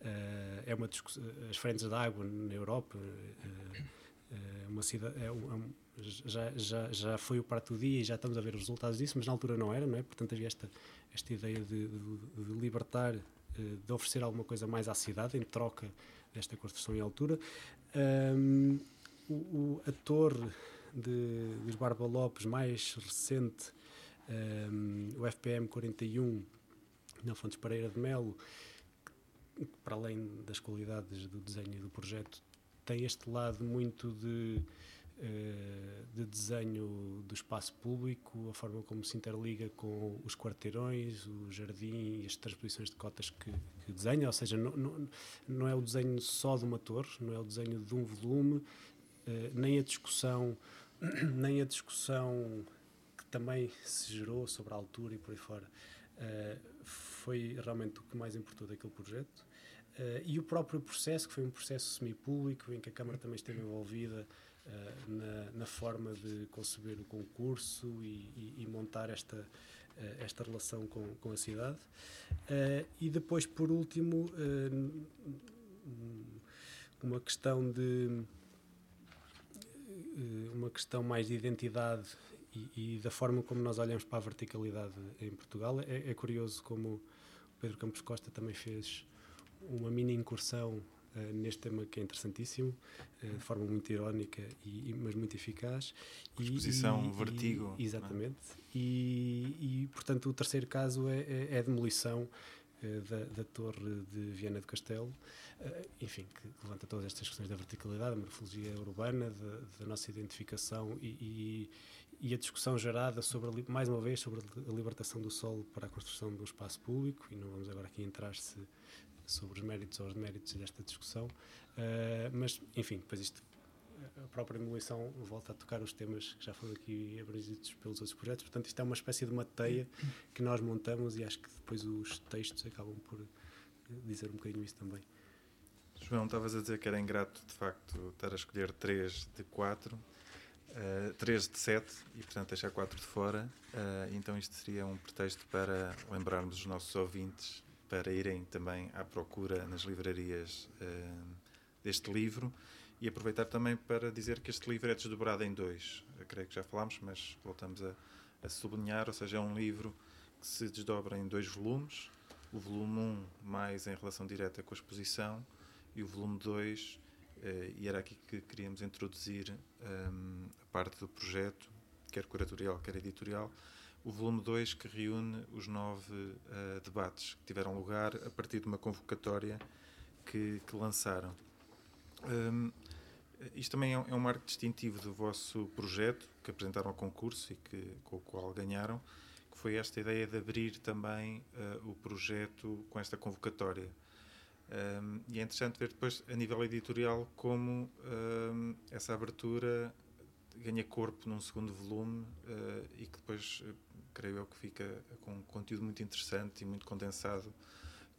Uh, é uma as frentes de água na Europa uh, uh, uma cidade é um, já, já, já foi o prato do dia e já estamos a ver os resultados disso mas na altura não era não é? Portanto havia esta esta ideia de, de, de libertar de oferecer alguma coisa mais à cidade em troca desta construção em altura. Um, o, o, a torre de, de Barba Lopes mais recente um, o FPM 41 na Fontes Pereira de Melo para além das qualidades do desenho e do projeto, tem este lado muito de, uh, de desenho do espaço público, a forma como se interliga com os quarteirões, o jardim e as transposições de cotas que, que desenha, ou seja, não, não, não, é o desenho só de uma torre, não é o desenho de um volume, uh, nem a discussão, nem a discussão que também se gerou sobre a altura e por aí fora. Uh, foi realmente o que mais importou daquele projeto. Uh, e o próprio processo, que foi um processo semipúblico, em que a Câmara também esteve envolvida uh, na, na, forma de conceber o concurso e, e, e montar esta, uh, esta relação com, com a cidade. e depois, por último, uma questão de uma questão mais de identidade e, e, da forma como nós olhamos para a verticalidade em Portugal. É, é curioso como o Pedro Campos Costa também fez uma mini incursão uh, neste tema que é interessantíssimo, uh, de forma muito irónica, e, mas muito eficaz. Exposição e, Vertigo. E, é? exatamente. É? E, e, portanto, o terceiro caso é, é, é a demolição uh, da, da, Torre de Viana do Castelo, enfim, que levanta todas estas questões da verticalidade, da morfologia urbana, da, da nossa identificação e, e, a discussão gerada sobre, mais uma vez, sobre a libertação do solo para a construção de um espaço público, e não vamos agora aqui entrar se sobre os méritos ou os deméritos desta discussão, uh, mas, enfim, depois isto, a própria demolição volta a tocar os temas que já foram aqui abrangidos pelos outros projetos, portanto isto é uma espécie de uma teia que nós montamos e acho que depois os textos acabam por dizer um bocadinho isso também. João, estavas a dizer que era ingrato, de facto, estar a escolher 3 de 4, uh, 3 de 7 e, portanto, deixar 4 de fora. Uh, então, isto seria um pretexto para lembrarmos os nossos ouvintes para irem também à procura nas livrarias uh, deste livro e aproveitar também para dizer que este livro é desdobrado em dois. Eu creio que já falámos, mas voltamos a, a sublinhar, ou seja, é um livro que se desdobra em dois volumes. O volume 1 mais em relação direta com a exposição e o volume 2, uh, e era aqui que queríamos introduzir um, a parte do projeto, quer curatorial, quer editorial, o volume 2 que reúne os nove uh, debates que tiveram lugar a partir de uma convocatória que, que lançaram. Um, isto também é um, é um marco distintivo do vosso projeto que apresentaram ao concurso e que, com o qual ganharam, que foi esta ideia de abrir também uh, o projeto com esta convocatória. Um, e é interessante ver depois, a nível editorial, como um, essa abertura ganha corpo num segundo volume e que depois, creio eu, que fica com um conteúdo muito interessante e muito condensado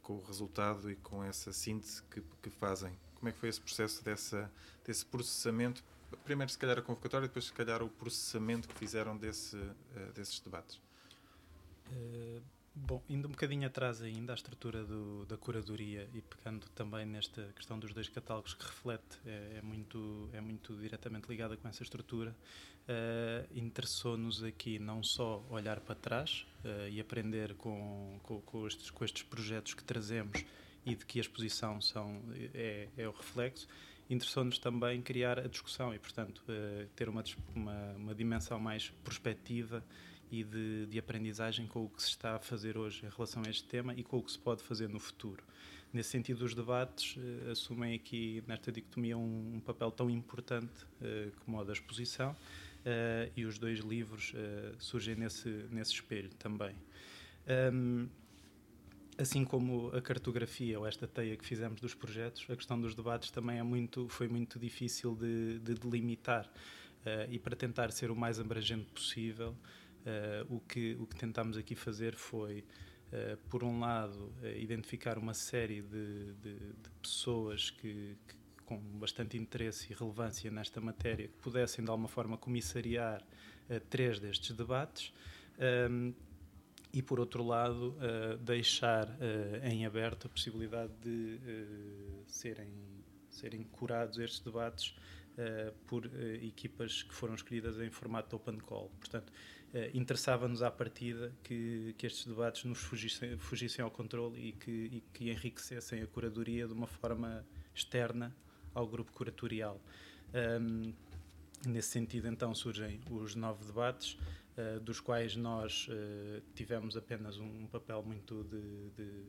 com o resultado e com essa síntese que, que fazem. Como é que foi esse processo dessa, desse processamento? Primeiro, se calhar, a convocatória, depois, se calhar, o processamento que fizeram desse, desses debates. Uh Bom, indo um bocadinho atrás ainda, a estrutura do, da curadoria e pegando também nesta questão dos dois catálogos que reflete, é, é muito, é muito diretamente ligada com essa estrutura, uh, interessou-nos aqui não só olhar para trás uh, e aprender com, com, com, estes, com estes projetos que trazemos e de que a exposição são, é, é o reflexo, interessou-nos também criar a discussão e, portanto, uh, ter uma, uma, uma dimensão mais prospectiva e de, de, aprendizagem com o que se está a fazer hoje em relação a este tema e com o que se pode fazer no futuro. Nesse sentido, os debates uh, assumem aqui, nesta dicotomia, um, um papel tão importante uh, como o da exposição, uh, e os dois livros surgem nesse, nesse espelho também. Um, assim como a cartografia ou esta teia que fizemos dos projetos, a questão dos debates também é muito, foi muito difícil de, de delimitar. e para tentar ser o mais abrangente possível, Uh, o, que, o que tentámos aqui fazer foi, uh, por um lado, uh, identificar uma série de, de, de pessoas que, que, com bastante interesse e relevância nesta matéria que pudessem, de alguma forma, comissariar três destes debates. Um, ehm, e, por outro lado, deixar em aberto a possibilidade de serem, serem curados estes debates por equipas que foram escolhidas em formato open call. Portanto, interessava-nos à partida que, que estes debates nos fugissem, fugissem ao controle e que, e que enriquecessem a curadoria de uma forma externa ao grupo curatorial. Um, nesse sentido, então, surgem os nove debates, uh, dos quais nós uh, tivemos apenas um, papel muito de, de,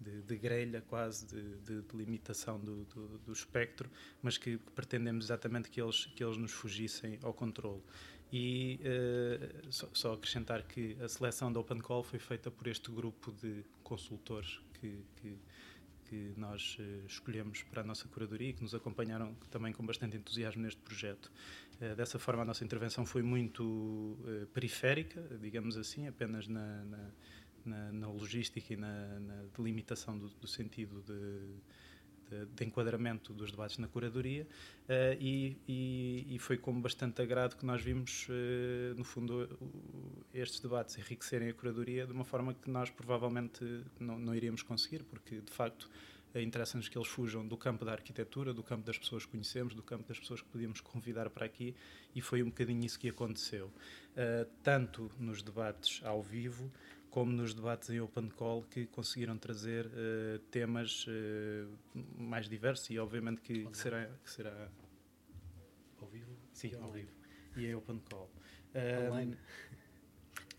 de, de grelha, quase, de, de, de limitação do, do, do, espectro, mas que pretendemos exatamente que eles, que eles nos fugissem ao controle. E uh, só, só, acrescentar que a seleção da Open Call foi feita por este grupo de consultores que, que, que nós uh, escolhemos para a nossa curadoria e que nos acompanharam também com bastante entusiasmo neste projeto. Uh, dessa forma, a nossa intervenção foi muito periférica, digamos assim, apenas na, na, na, na logística e na, na delimitação do, do sentido de de, de enquadramento dos debates na curadoria uh, e, e, e, foi com bastante agrado que nós vimos, uh, no fundo, estes debates enriquecerem a curadoria de uma forma que nós provavelmente não, não iríamos conseguir, porque de facto interessa-nos que eles fujam do campo da arquitetura, do campo das pessoas que conhecemos, do campo das pessoas que podíamos convidar para aqui, e foi um bocadinho isso que aconteceu. Uh, tanto nos debates ao vivo, como nos debates em open call que conseguiram trazer uh, temas uh, mais diversos e obviamente que, que, será que será ao vivo? Sim ao vivo. E em open call. Online?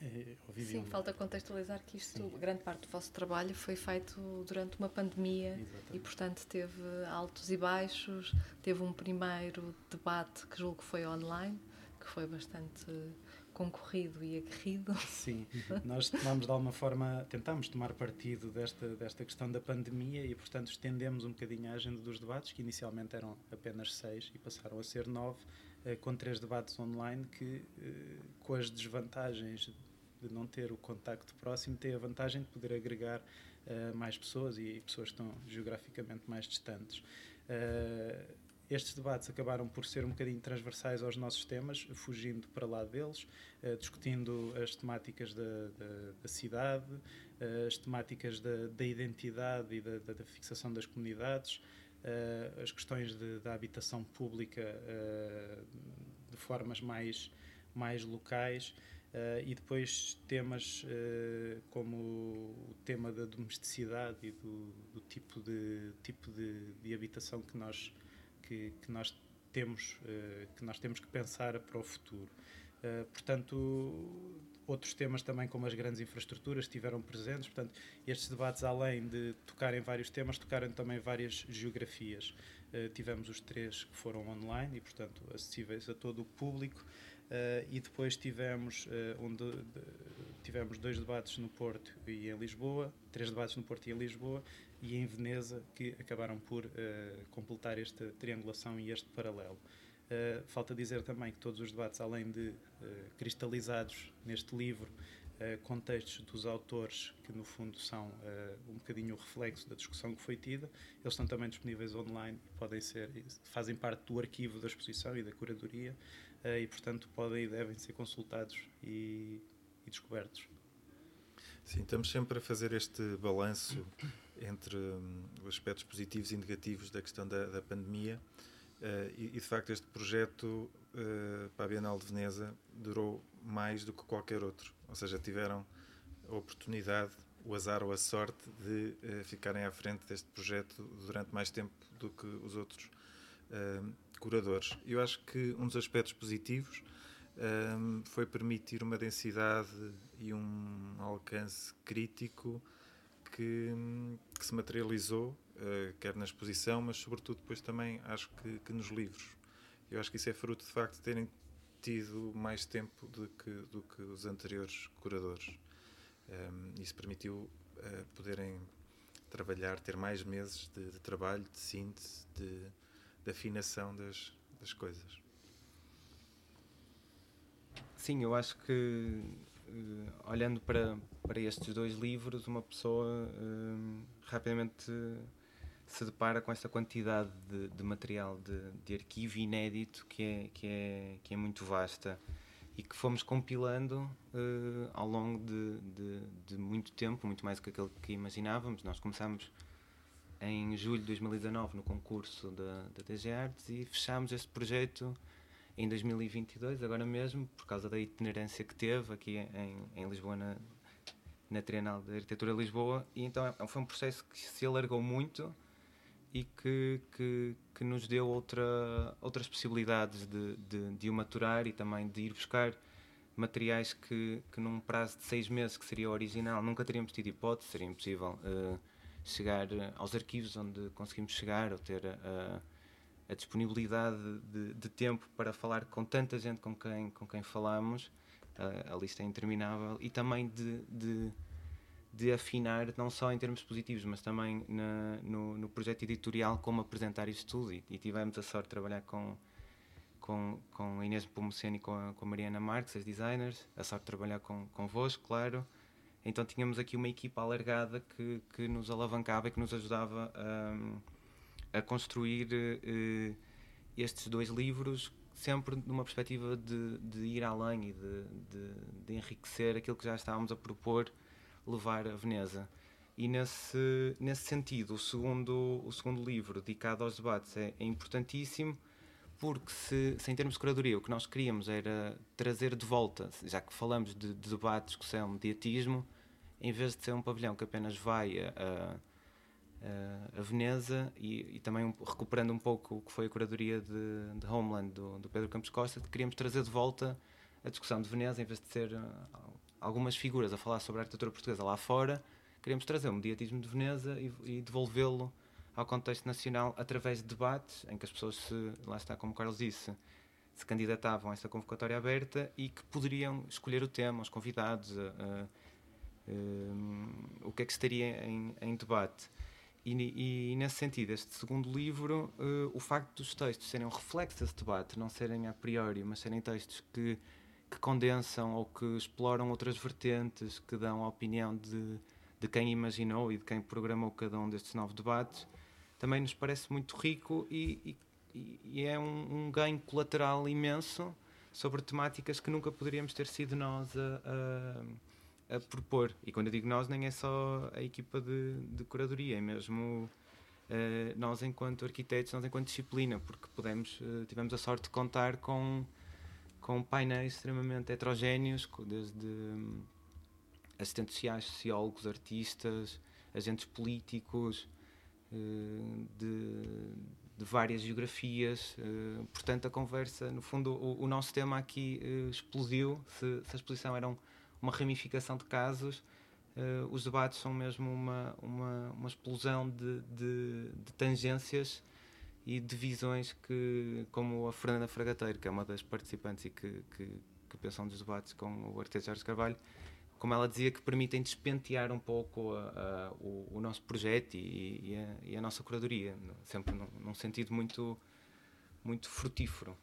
É, Sim, falta contextualizar que isto, Sim. grande parte do vosso trabalho foi feito durante uma pandemia Exatamente. e, portanto, teve altos e baixos. Teve um primeiro debate que julgo que foi online, que foi bastante concorrido e aguerrido. Sim, nós tomamos de alguma forma, tentámos tomar partido desta, desta questão da pandemia e, portanto, estendemos um bocadinho a agenda dos debates, que inicialmente eram apenas seis e passaram a ser nove, eh, com três debates online que, eh, com as desvantagens de não ter o contacto próximo, tem a vantagem de poder agregar eh, mais pessoas e pessoas que estão geograficamente mais distantes. Estes debates acabaram por ser um bocadinho transversais aos nossos temas, fugindo para lá deles, uh, discutindo as temáticas da, da, da cidade, uh, as temáticas da, da identidade e da, fixação das comunidades, uh, as questões de, da habitação pública de formas mais, mais locais. E depois temas como o tema da domesticidade e do, do tipo, de, tipo de, de habitação que nós que, que nós temos uh, que nós temos que pensar para o futuro. Uh, portanto, outros temas também como as grandes infraestruturas estiveram presentes. Portanto, estes debates, além de tocarem vários temas, tocaram também várias geografias. Uh, tivemos os três que foram online e, portanto, acessíveis a todo o público. E depois tivemos, onde, de, tivemos dois debates no Porto e em Lisboa, três debates no Porto e em Lisboa, e em Veneza, que acabaram por uh, completar esta triangulação e este paralelo. Uh, falta dizer também que todos os debates, além de uh, cristalizados neste livro, uh, contextos dos autores, que no fundo são um bocadinho o reflexo da discussão que foi tida, eles estão também disponíveis online e podem ser, fazem parte do arquivo da exposição e da curadoria e, portanto, podem e devem ser consultados e, e descobertos. Sim, estamos sempre a fazer este balanço entre um, os aspectos positivos e negativos da questão da, da pandemia. Uh, e, e, de facto, este projeto uh, para a Bienal de Veneza durou mais do que qualquer outro. Ou seja, tiveram a oportunidade, o azar ou a sorte de uh, ficarem à frente deste projeto durante mais tempo do que os outros curadores. Eu acho que um dos aspectos positivos foi permitir uma densidade e um alcance crítico que, que se materializou, uh, quer na exposição, mas sobretudo depois também acho que, que, nos livros. Eu acho que isso é fruto de facto de terem tido mais tempo do que, do que os anteriores curadores. Um, isso permitiu uh, poderem trabalhar, ter mais meses de, de trabalho, de síntese, de, de afinação das, das coisas. Sim, eu acho que uh, olhando para, para estes dois livros, uma pessoa uh, rapidamente se depara com esta quantidade de, de material de, de, arquivo inédito que é, que, é, que é muito vasta e que fomos compilando uh, ao longo de, de, de, muito tempo, muito mais do que aquele que imaginávamos. Nós começámos em julho de 2019 no concurso da, da DG e fechámos este projeto em 2022, agora mesmo, por causa da itinerância que teve aqui em, em Lisboa, na, na Trienal de Arquitetura de Lisboa, e então é, foi um processo que se alargou muito e que, que, que nos deu outra, outras possibilidades de, de, de o maturar e também de ir buscar materiais que, que num prazo de seis meses, que seria original, nunca teríamos tido hipótese, seria impossível uh, chegar aos arquivos onde conseguimos chegar ou ter uh, a disponibilidade de, de, tempo para falar com tanta gente com quem, com quem falamos, a, a lista é interminável, e também de, de, de, afinar, não só em termos positivos, mas também na, no, no, projeto editorial, como apresentar isto tudo. E, e, tivemos a sorte de trabalhar com, com, com a Inês Pomoceno e com a, com a Mariana Marques, as designers, a sorte de trabalhar com, convosco, claro. Então tínhamos aqui uma equipa alargada que, que nos alavancava e que nos ajudava a a construir uh, estes dois livros sempre numa perspectiva de, de ir além e de, de, de, enriquecer aquilo que já estávamos a propor levar a Veneza. E nesse, nesse sentido, o segundo, o segundo livro, dedicado aos debates, é, é importantíssimo, porque se, se, em termos de curadoria o que nós queríamos era trazer de volta, já que falamos de, de debate, discussão, mediatismo, em vez de ser um pavilhão que apenas vai a, a a Veneza e, e, também um, recuperando um pouco o que foi a curadoria de, de Homeland do, do, Pedro Campos Costa, queríamos trazer de volta a discussão de Veneza, em vez de ser uh, algumas figuras a falar sobre a arquitetura portuguesa lá fora, queríamos trazer o mediatismo de Veneza e, e devolvê-lo ao contexto nacional através de debates em que as pessoas se, lá está, como o Carlos disse, se candidatavam a esta convocatória aberta e que poderiam escolher o tema, os convidados, uh, o que é que estaria em, em debate. E, e, nesse sentido, este segundo livro, uh, o facto dos textos serem um reflexo desse debate, não serem a priori, mas serem textos que, que condensam ou que exploram outras vertentes, que dão a opinião de, de quem imaginou e de quem programou cada um destes novos debates, também nos parece muito rico e, e, e é um, um, ganho colateral imenso sobre temáticas que nunca poderíamos ter sido nós a, a a propor. E quando eu digo nós, nem é só a equipa de, de curadoria, é mesmo uh, nós enquanto arquitetos, nós enquanto disciplina, porque podemos, uh, tivemos a sorte de contar com, com painéis extremamente heterogéneos, desde um, assistentes sociais, sociólogos, artistas, agentes políticos, uh, de, de, várias geografias. portanto, a conversa, no fundo, o, o nosso tema aqui explodiu. Se, se a exposição era um uma ramificação de casos. Uh, os debates são mesmo uma, uma, uma explosão de, de, de, tangências e de visões que, como a Fernanda Fragateiro, que é uma das participantes e que, que, que pensam dos debates com o arquiteto Jorge Carvalho, como ela dizia, que permitem despentear um pouco a, a, o, o, nosso projeto e, e, a, e, a, nossa curadoria, sempre num, num sentido muito, muito frutífero.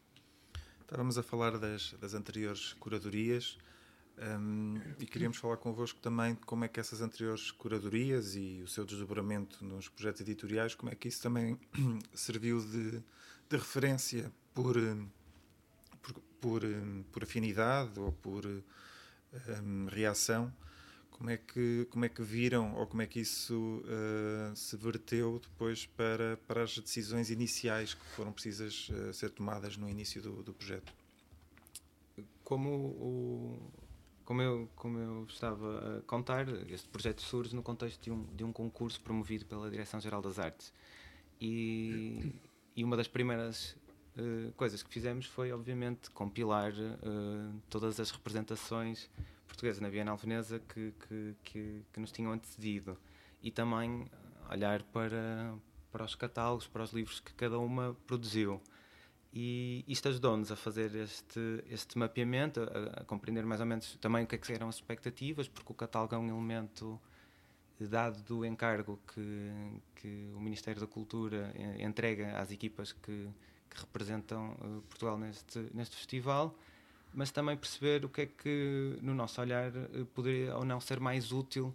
Estávamos a falar das, das anteriores curadorias um, e queríamos falar convosco também de como é que essas anteriores curadorias e o seu desdobramento nos projetos editoriais, como é que isso também serviu de, de referência por, por, por, por, afinidade ou por um, reação? Como é que como é que viram ou como é que isso uh, se verteu depois para para as decisões iniciais que foram precisas uh, ser tomadas no início do, do projeto? Como o como eu como eu estava a contar este projeto surge no contexto de um de um concurso promovido pela direção geral das artes e e uma das primeiras uh, coisas que fizemos foi obviamente compilar todas as representações portuguesa na Bienal Veneza que, que, que, que, nos tinham antecedido e também olhar para, para os catálogos, para os livros que cada uma produziu. E isto ajudou-nos a fazer este, este mapeamento, a, a, compreender mais ou menos também o que, é que eram as expectativas, porque o catálogo é um elemento dado do encargo que, que o Ministério da Cultura entrega às equipas que, que representam uh, Portugal neste, neste festival mas também perceber o que é que, no nosso olhar, eh, poderia ou não ser mais útil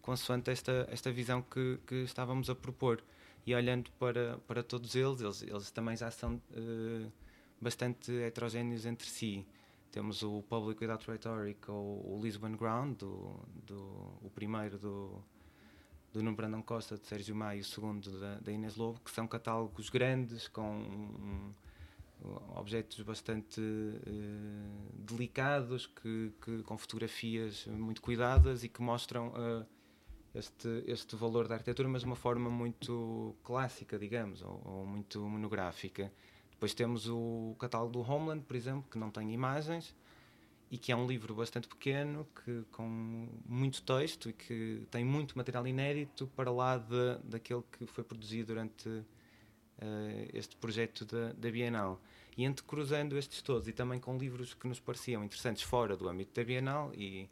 consoante esta, esta visão que, que estávamos a propor. E olhando para, para todos eles, eles, eles também já são uh, bastante heterogéneos entre si. Temos o Public Without Rhetoric, ou o Lisbon Ground, do, do, o primeiro do, do Nuno Brandão Costa, de Sérgio Maio, e o segundo da, da Inês Lobo, que são catálogos grandes, com um, objetos bastante uh, delicados, que, que, com fotografias muito cuidadas e que mostram uh, este, este valor da arquitetura, mas de uma forma muito clássica, digamos, ou, ou, muito monográfica. Depois temos o catálogo do Homeland, por exemplo, que não tem imagens e que é um livro bastante pequeno, que, com muito texto e que tem muito material inédito para lá de, daquele que foi produzido durante uh, este projeto da, da Bienal. E entrecruzando estes todos e também com livros que nos pareciam interessantes fora do âmbito da Bienal, e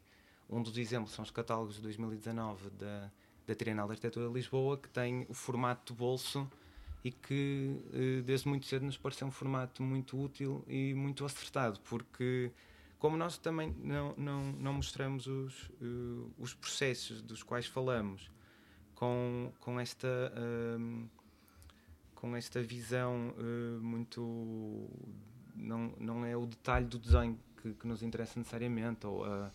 um dos exemplos são os catálogos de 2019 da, da Trienal de Arquitetura de Lisboa, que tem o formato de bolso e que uh, desde muito cedo nos pareceu um formato muito útil e muito acertado, porque como nós também não, não, não mostramos os, uh, os processos dos quais falamos com, com esta uh, com esta visão uh, muito. Não, não é o detalhe do desenho que, que nos interessa necessariamente, ou a,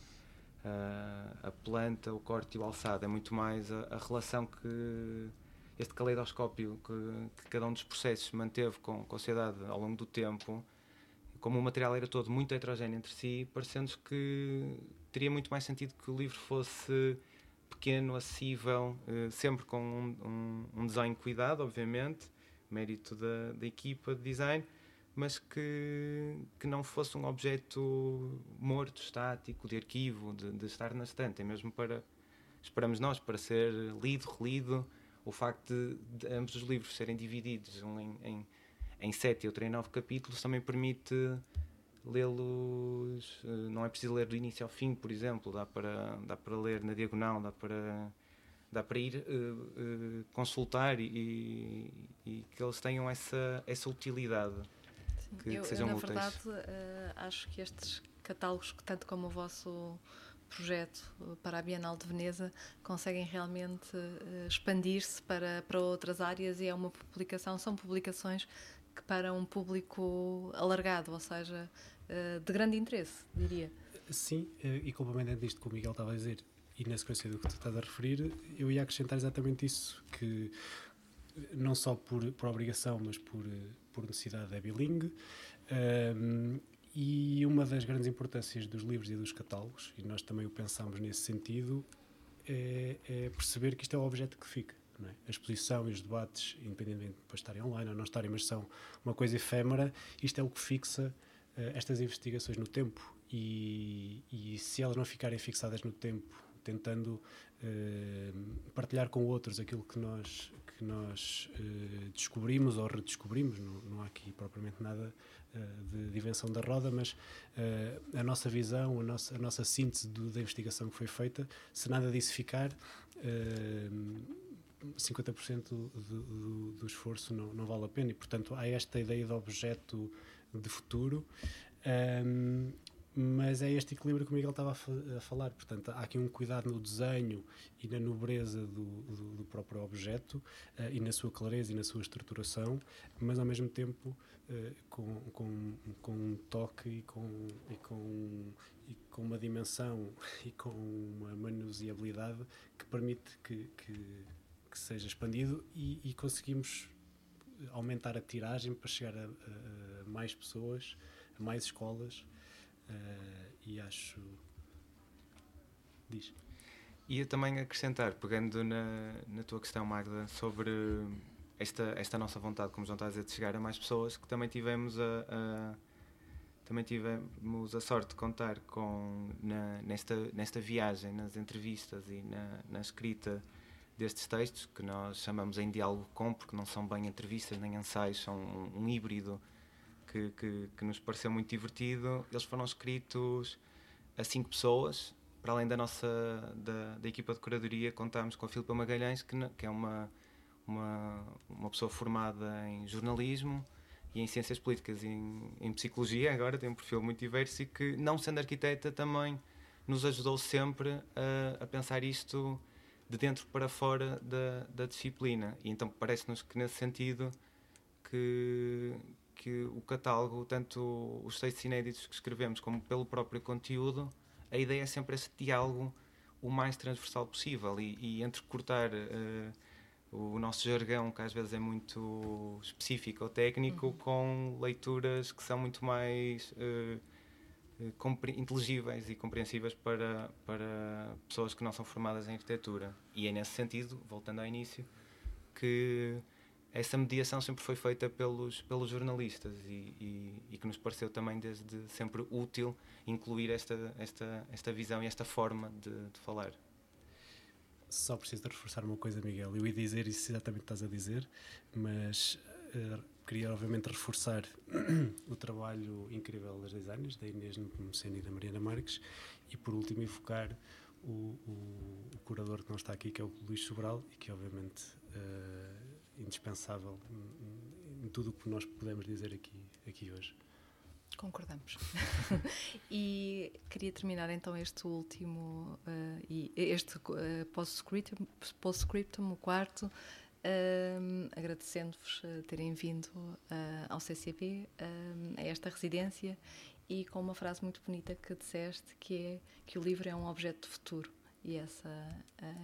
a, a, planta, o corte e o alçado, é muito mais a, a relação que este caleidoscópio que, que, cada um dos processos manteve com, com a sociedade ao longo do tempo, como o material era todo muito heterogéneo entre si, parecendo que teria muito mais sentido que o livro fosse pequeno, acessível, uh, sempre com um, um, um desenho cuidado, obviamente, mérito da, da equipa de design, mas que, que não fosse um objeto morto, estático, de arquivo, de, de estar na estante, é mesmo para, esperamos nós, para ser lido, relido. O facto de, de ambos os livros serem divididos em, em, em sete e outro em nove capítulos também permite lê-los. Eh, não é preciso ler do início ao fim, por exemplo, dá para, dá para ler na diagonal, dá para dá para ir uh, uh, consultar e, e, que eles tenham essa, essa utilidade. Que, eu, que sejam eu, na úteis. verdade, uh, acho que estes catálogos, tanto como o vosso projeto para a Bienal de Veneza, conseguem realmente expandir-se para, para outras áreas e é uma publicação, são publicações que para um público alargado, ou seja, de grande interesse, diria. Sim, e complementando isto que o Miguel estava a dizer, e na sequência do que tu estás a referir, eu ia acrescentar exatamente isso, que não só por, por obrigação, mas por, por necessidade é bilingue. Um, e uma das grandes importâncias dos livros e dos catálogos, e nós também o pensamos nesse sentido, é, é perceber que isto é o objeto que fica. É? A exposição e os debates, independentemente de estarem online ou não estarem, mas são uma coisa efêmera, isto é o que fixa uh, estas investigações no tempo. E, e se elas não ficarem fixadas no tempo tentando uh, partilhar com outros aquilo que nós que nós uh, descobrimos ou redescobrimos. Não, não há aqui propriamente nada uh, de, de, invenção da roda, mas a nossa visão, a nossa, a nossa síntese do, da investigação que foi feita, se nada disso ficar. 50% do, do, do, esforço não, não vale a pena e, portanto, há esta ideia de objeto de futuro Um, mas é este equilíbrio que o Miguel estava a, falar. Portanto, há aqui um cuidado no desenho e na nobreza do, do, do próprio objeto uh, e na sua clareza e na sua estruturação, mas ao mesmo tempo uh, com, com, com um toque e com, e, com, e com uma dimensão e com uma manuseabilidade que permite que, que, que seja expandido e, e, conseguimos aumentar a tiragem para chegar a, a mais pessoas, a mais escolas Uh, e acho. Diz. Ia também acrescentar, pegando na, na tua questão, Magda, sobre esta, esta nossa vontade, como João a dizer, de chegar a mais pessoas, que também tivemos a, a também tivemos a sorte de contar com na, nesta, nesta viagem, nas entrevistas e na, na escrita destes textos, que nós chamamos em diálogo com, porque não são bem entrevistas nem ensaios, são um, um híbrido que, que, que, nos pareceu muito divertido. Eles foram escritos a cinco pessoas, para além da nossa da, da equipa de curadoria, contámos com a Filipa Magalhães, que, que é uma, uma, uma pessoa formada em jornalismo e em ciências políticas e em, em psicologia, agora tem um perfil muito diverso e que, não sendo arquiteta, também nos ajudou sempre a, a pensar isto de dentro para fora da, da disciplina. E então parece-nos que, nesse sentido, que, que o catálogo, tanto os textos inéditos que escrevemos como pelo próprio conteúdo, a ideia é sempre esse diálogo o mais transversal possível e, e entre cortar uh, o nosso jargão, que às vezes é muito específico ou técnico, uhum. com leituras que são muito mais uh, inteligíveis e compreensíveis para, para pessoas que não são formadas em arquitetura. E é nesse sentido, voltando ao início, que essa mediação sempre foi feita pelos, pelos jornalistas e, e, e, que nos pareceu também desde sempre útil incluir esta, esta, esta visão e esta forma de, de falar. Só preciso de reforçar uma coisa, Miguel. Eu ia dizer isso exatamente estás a dizer, mas uh, queria obviamente reforçar o trabalho incrível das designers, da Inês Nepomuceno e da Mariana Marques, e por último enfocar o, o, o, curador que não está aqui, que é o Luís Sobral, e que obviamente uh, indispensável em, tudo o que nós podemos dizer aqui, aqui hoje. Concordamos. e queria terminar então este último, uh, e este uh, post-scriptum, post o quarto, uh, agradecendo-vos uh, terem vindo ao CCB, a esta residência, e com uma frase muito bonita que disseste, que é que o livro é um objeto de futuro. E essa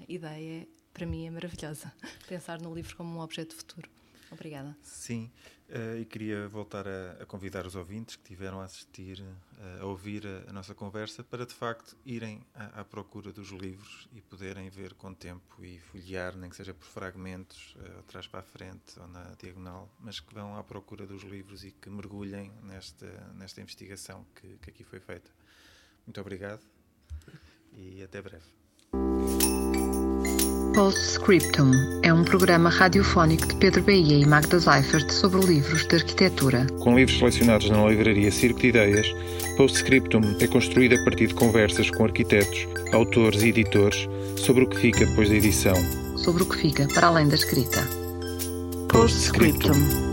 ideia para mim é maravilhosa. Pensar no livro como um objeto futuro. Obrigada. Sim, uh, e queria voltar a, a, convidar os ouvintes que tiveram a assistir, uh, a ouvir a, a, nossa conversa, para de facto irem à, procura dos livros e poderem ver com tempo e folhear, nem que seja por fragmentos, uh, atrás para a frente ou na diagonal, mas que vão à procura dos livros e que mergulhem nesta, nesta investigação que, que aqui foi feita. Muito obrigado e até breve. Postscriptum é um programa radiofónico de Pedro Bahia e Magda Seifert sobre livros de arquitetura. Com livros selecionados na livraria Circo de Ideias, Postscriptum é construído a partir de conversas com arquitetos, autores e editores sobre o que fica depois da edição. Sobre o que fica para além da escrita. Postscriptum.